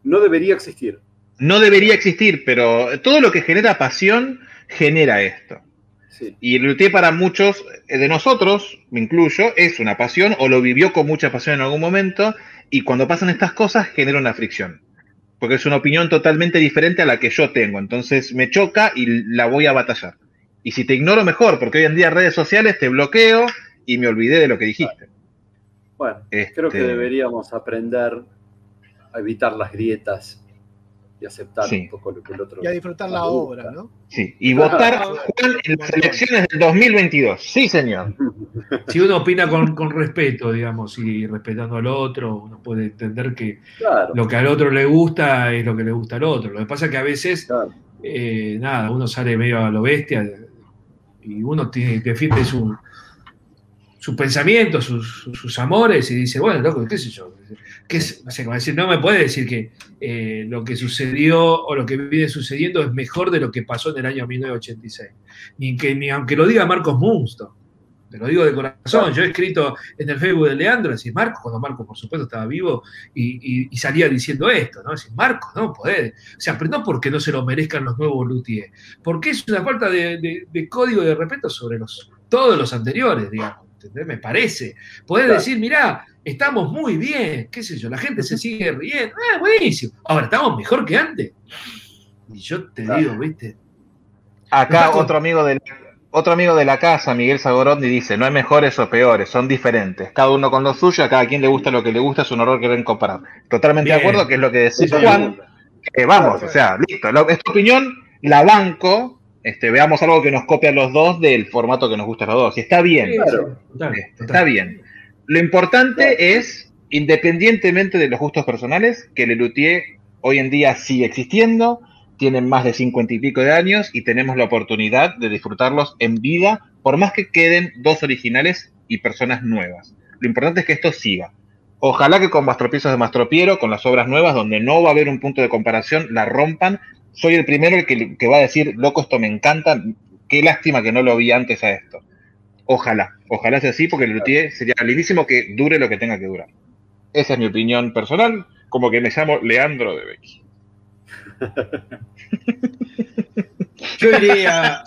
No debería existir. No debería existir, pero todo lo que genera pasión genera esto. Sí. Y el luthier para muchos eh, de nosotros, me incluyo, es una pasión o lo vivió con mucha pasión en algún momento y cuando pasan estas cosas genera una fricción. Porque es una opinión totalmente diferente a la que yo tengo. Entonces me choca y la voy a batallar. Y si te ignoro mejor, porque hoy en día redes sociales te bloqueo y me olvidé de lo que dijiste. Bueno, Este- creo que deberíamos aprender a evitar las grietas y aceptar Sí. un poco lo que el otro. Y a disfrutar la obra. ¿no? Sí. Y votar, Juan, en las elecciones del 2022. Sí, señor. Si uno opina con, con respeto, digamos, y respetando al otro, uno puede entender que Claro. lo que al otro le gusta es lo que le gusta al otro. Lo que pasa es que a veces, eh, nada, uno sale medio a lo bestia y uno tiene, defiende su, sus pensamientos, sus, sus- sus amores y dice, bueno, loco, qué sé yo. No me puede decir que eh, lo que sucedió o lo que viene sucediendo es mejor de lo que pasó en el año 1986. Ni, que, ni aunque lo diga Marcos Munsto. Te lo digo de corazón. Yo he escrito en el Facebook de Leandro, decir Marcos, cuando Marcos, por supuesto, estaba vivo y, y- y salía diciendo esto, ¿no? Decir, Marcos, no podés. O sea, pero no porque no se lo merezcan los nuevos Luthier, porque es una falta de, de- de código de respeto sobre los, todos los anteriores, digamos. Me parece. Podés Claro. decir, mirá, estamos muy bien, qué sé yo, la gente se sigue riendo. Ah, buenísimo. Ahora, estamos mejor que antes. Y yo te digo, ¿viste? Acá otro amigo del otro amigo de la casa, Miguel Sagorondi, dice, no hay mejores o peores, son diferentes. Cada uno con lo suyo, a cada quien le gusta lo que le gusta, es un horror querer comparar. Totalmente Bien. de acuerdo, que es lo que me Juan. que vamos, o sea, listo. lo- esta opinión la banco. Este, veamos algo que nos copia a los dos del formato que nos gusta a los dos. Y está bien. Claro. Total, total. Está bien. Lo importante es, independientemente de los gustos personales, que el Luthier hoy en día sigue existiendo, tienen más de cincuenta y pico de años y tenemos la oportunidad de disfrutarlos en vida, por más que queden dos originales y personas nuevas. Lo importante es que esto siga. Ojalá que con Mastropiezos de Mastropiero, con las obras nuevas, donde no va a haber un punto de comparación, la rompan. Soy el primero el que, que va a decir, loco, esto me encanta, qué lástima que no lo vi antes a esto. Ojalá, ojalá sea así, porque el Luthier sería lindísimo que dure lo que tenga que durar. Esa es mi opinión personal, como que me llamo Leandro de Becky. Yo iré a,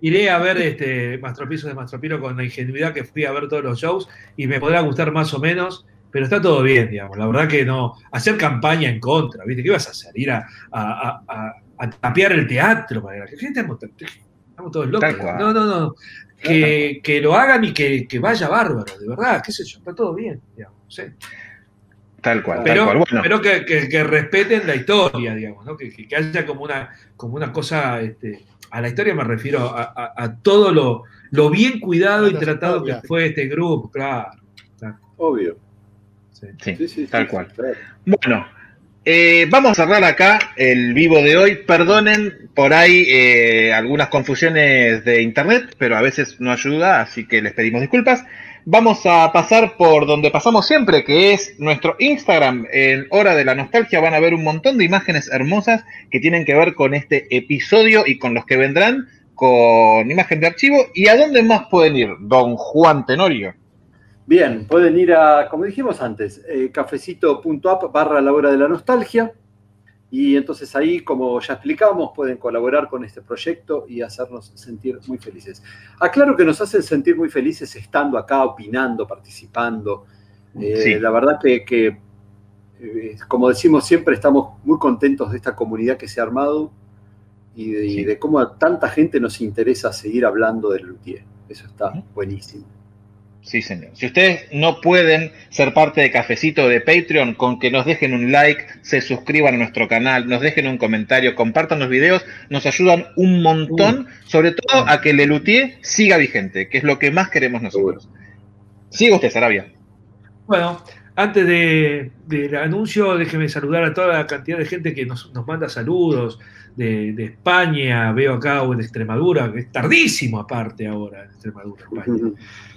iré a ver este Mastropiso de Mastropiro con la ingenuidad que fui a ver todos los shows y me podrá gustar más o menos, pero está todo bien, digamos. La verdad que no. Hacer campaña en contra, ¿viste? ¿Qué ibas a hacer? Ir a, a- a- a- tapiar el teatro para que la gente estamos, estamos todos locos. No, no, no. Que, que lo hagan y que, que vaya bárbaro, de verdad, qué sé yo, está todo bien, digamos. Tal cual, tal Pero, cual. Bueno, pero que, que- que respeten la historia, digamos, ¿no? que, que- que haya como una, como una cosa, este, a la historia me refiero a, a- a todo lo, lo bien cuidado y tratado que fue este grupo, claro. claro. Obvio. sí, Sí, sí, tal sí, cual. claro. Bueno, eh, vamos a cerrar acá el vivo de hoy. Perdonen por ahí eh, algunas confusiones de internet, pero a veces no ayuda, así que les pedimos disculpas. Vamos a pasar por donde pasamos siempre, que es nuestro Instagram. En Hora de la Nostalgia van a ver un montón de imágenes hermosas que tienen que ver con este episodio y con los que vendrán con imagen de archivo. ¿Y a dónde más pueden ir, don Juan Tenorio? Bien, pueden ir a, como dijimos antes, eh, cafecito.app barra la hora de la nostalgia. Y entonces ahí, como ya explicamos, pueden colaborar con este proyecto y hacernos sentir muy felices. Aclaro que nos hacen sentir muy felices estando acá, opinando, participando. Eh, Sí. La verdad que, que, eh, como decimos siempre, estamos muy contentos de esta comunidad que se ha armado y de, y de cómo a tanta gente nos interesa seguir hablando del luthier. Eso está buenísimo. Sí, señor. Si ustedes no pueden ser parte de Cafecito de Patreon, con que nos dejen un like, se suscriban a nuestro canal, nos dejen un comentario, compartan los videos, nos ayudan un montón, sobre todo a que el Lelutier siga vigente, que es lo que más queremos nosotros. Siga usted, Sarabia. Bueno, antes de- del anuncio, déjeme saludar a toda la cantidad de gente que nos, nos manda saludos de, de España, veo acá o de Extremadura, que es tardísimo aparte ahora en Extremadura, España.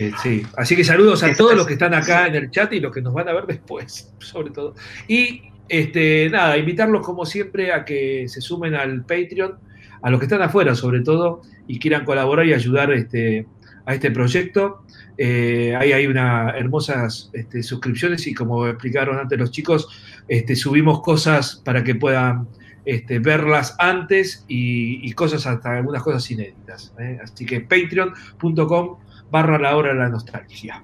Eh, sí, así que saludos a todos los que están acá en el chat y los que nos van a ver después, sobre todo. Y este, nada, invitarlos como siempre a que se sumen al Patreon, a los que están afuera sobre todo, y quieran colaborar y ayudar este, a este proyecto. Eh, ahí hay unas hermosas este, suscripciones y como explicaron antes los chicos, este, subimos cosas para que puedan este, verlas antes y, y cosas hasta algunas cosas inéditas. ¿eh? Así que patreon.com barra la hora de la nostalgia.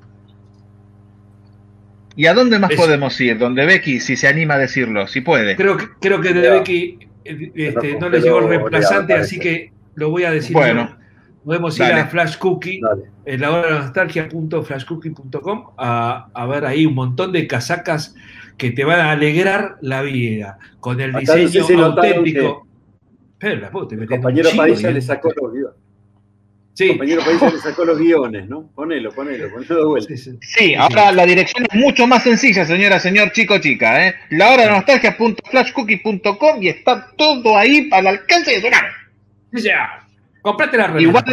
¿Y a dónde más podemos ir? Donde Becky, si se anima a decirlo, si puede. Creo que, creo que de Becky eh, este, no le llegó el reemplazante, así que lo voy a decir. Bueno. yo. Podemos ir a Flash Cookie, en la hora de la nostalgia.flashcookie.com, a, a ver ahí un montón de casacas que te van a alegrar la vida, con el Acá diseño auténtico. Pero la puta, El compañero Padilla le digamos. sacó los guiones. Sí. El compañero Padilla le sacó los guiones, ¿no? Ponelo, ponelo, ponelo de vuelta. Sí, ahora la dirección es mucho más sencilla, señora, señor, chico, chica. ¿eh? La hora de nostalgia.flashcookie.com y está todo ahí al alcance de su mano. Ya. Comprate la remera, Igual,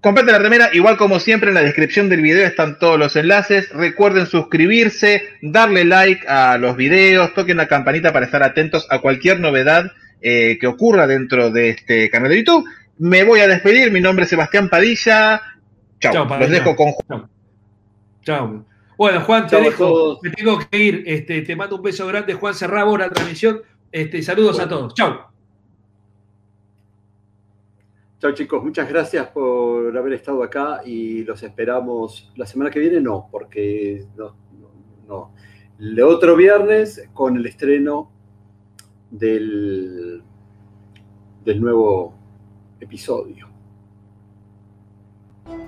comprate la remera, igual como siempre en la descripción del video están todos los enlaces. Recuerden suscribirse, darle like a los videos, toquen la campanita para estar atentos a cualquier novedad eh, que ocurra dentro de este canal de YouTube. Me voy a despedir, mi nombre es Sebastián Padilla. Chao, los dejo con Juan. Chao. Bueno, Juan, te Chao a dejo. Me tengo que ir. Este, te mando un beso grande, Juan. Cerramos la transmisión. Este, saludos a todos. Chao. Chao chicos, muchas gracias por haber estado acá y los esperamos la semana que viene, no, porque no, no, no. El otro viernes con el estreno del, del nuevo episodio.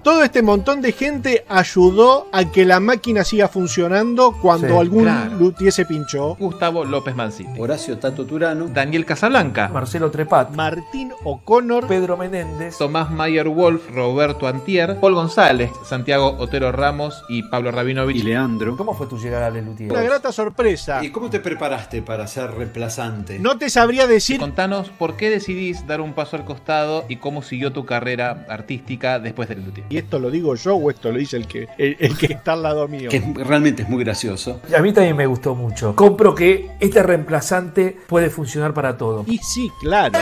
Todo este montón de gente ayudó a que la máquina siga funcionando cuando Sí, algún claro. luthier se pinchó. Gustavo López Mancini. Horacio Tato Turano. Daniel Casablanca. Marcelo Trepat, Martín O'Connor, Pedro Menéndez, Tomás Mayer Wolf, Roberto Antier, Paul González, Santiago Otero Ramos y Pablo Rabinovich. Leandro. ¿cómo fue tu llegada a Lelutier? una grata sorpresa. ¿Y cómo te preparaste para ser reemplazante? No te sabría decir Contanos por qué decidís dar un paso al costado y cómo siguió tu carrera artística después del luthier. Y esto lo digo yo o esto lo dice el que, el, el que está al lado mío. Que realmente es muy gracioso. A mí también me gustó mucho. Compro que este reemplazante puede funcionar para todo. Y sí, claro.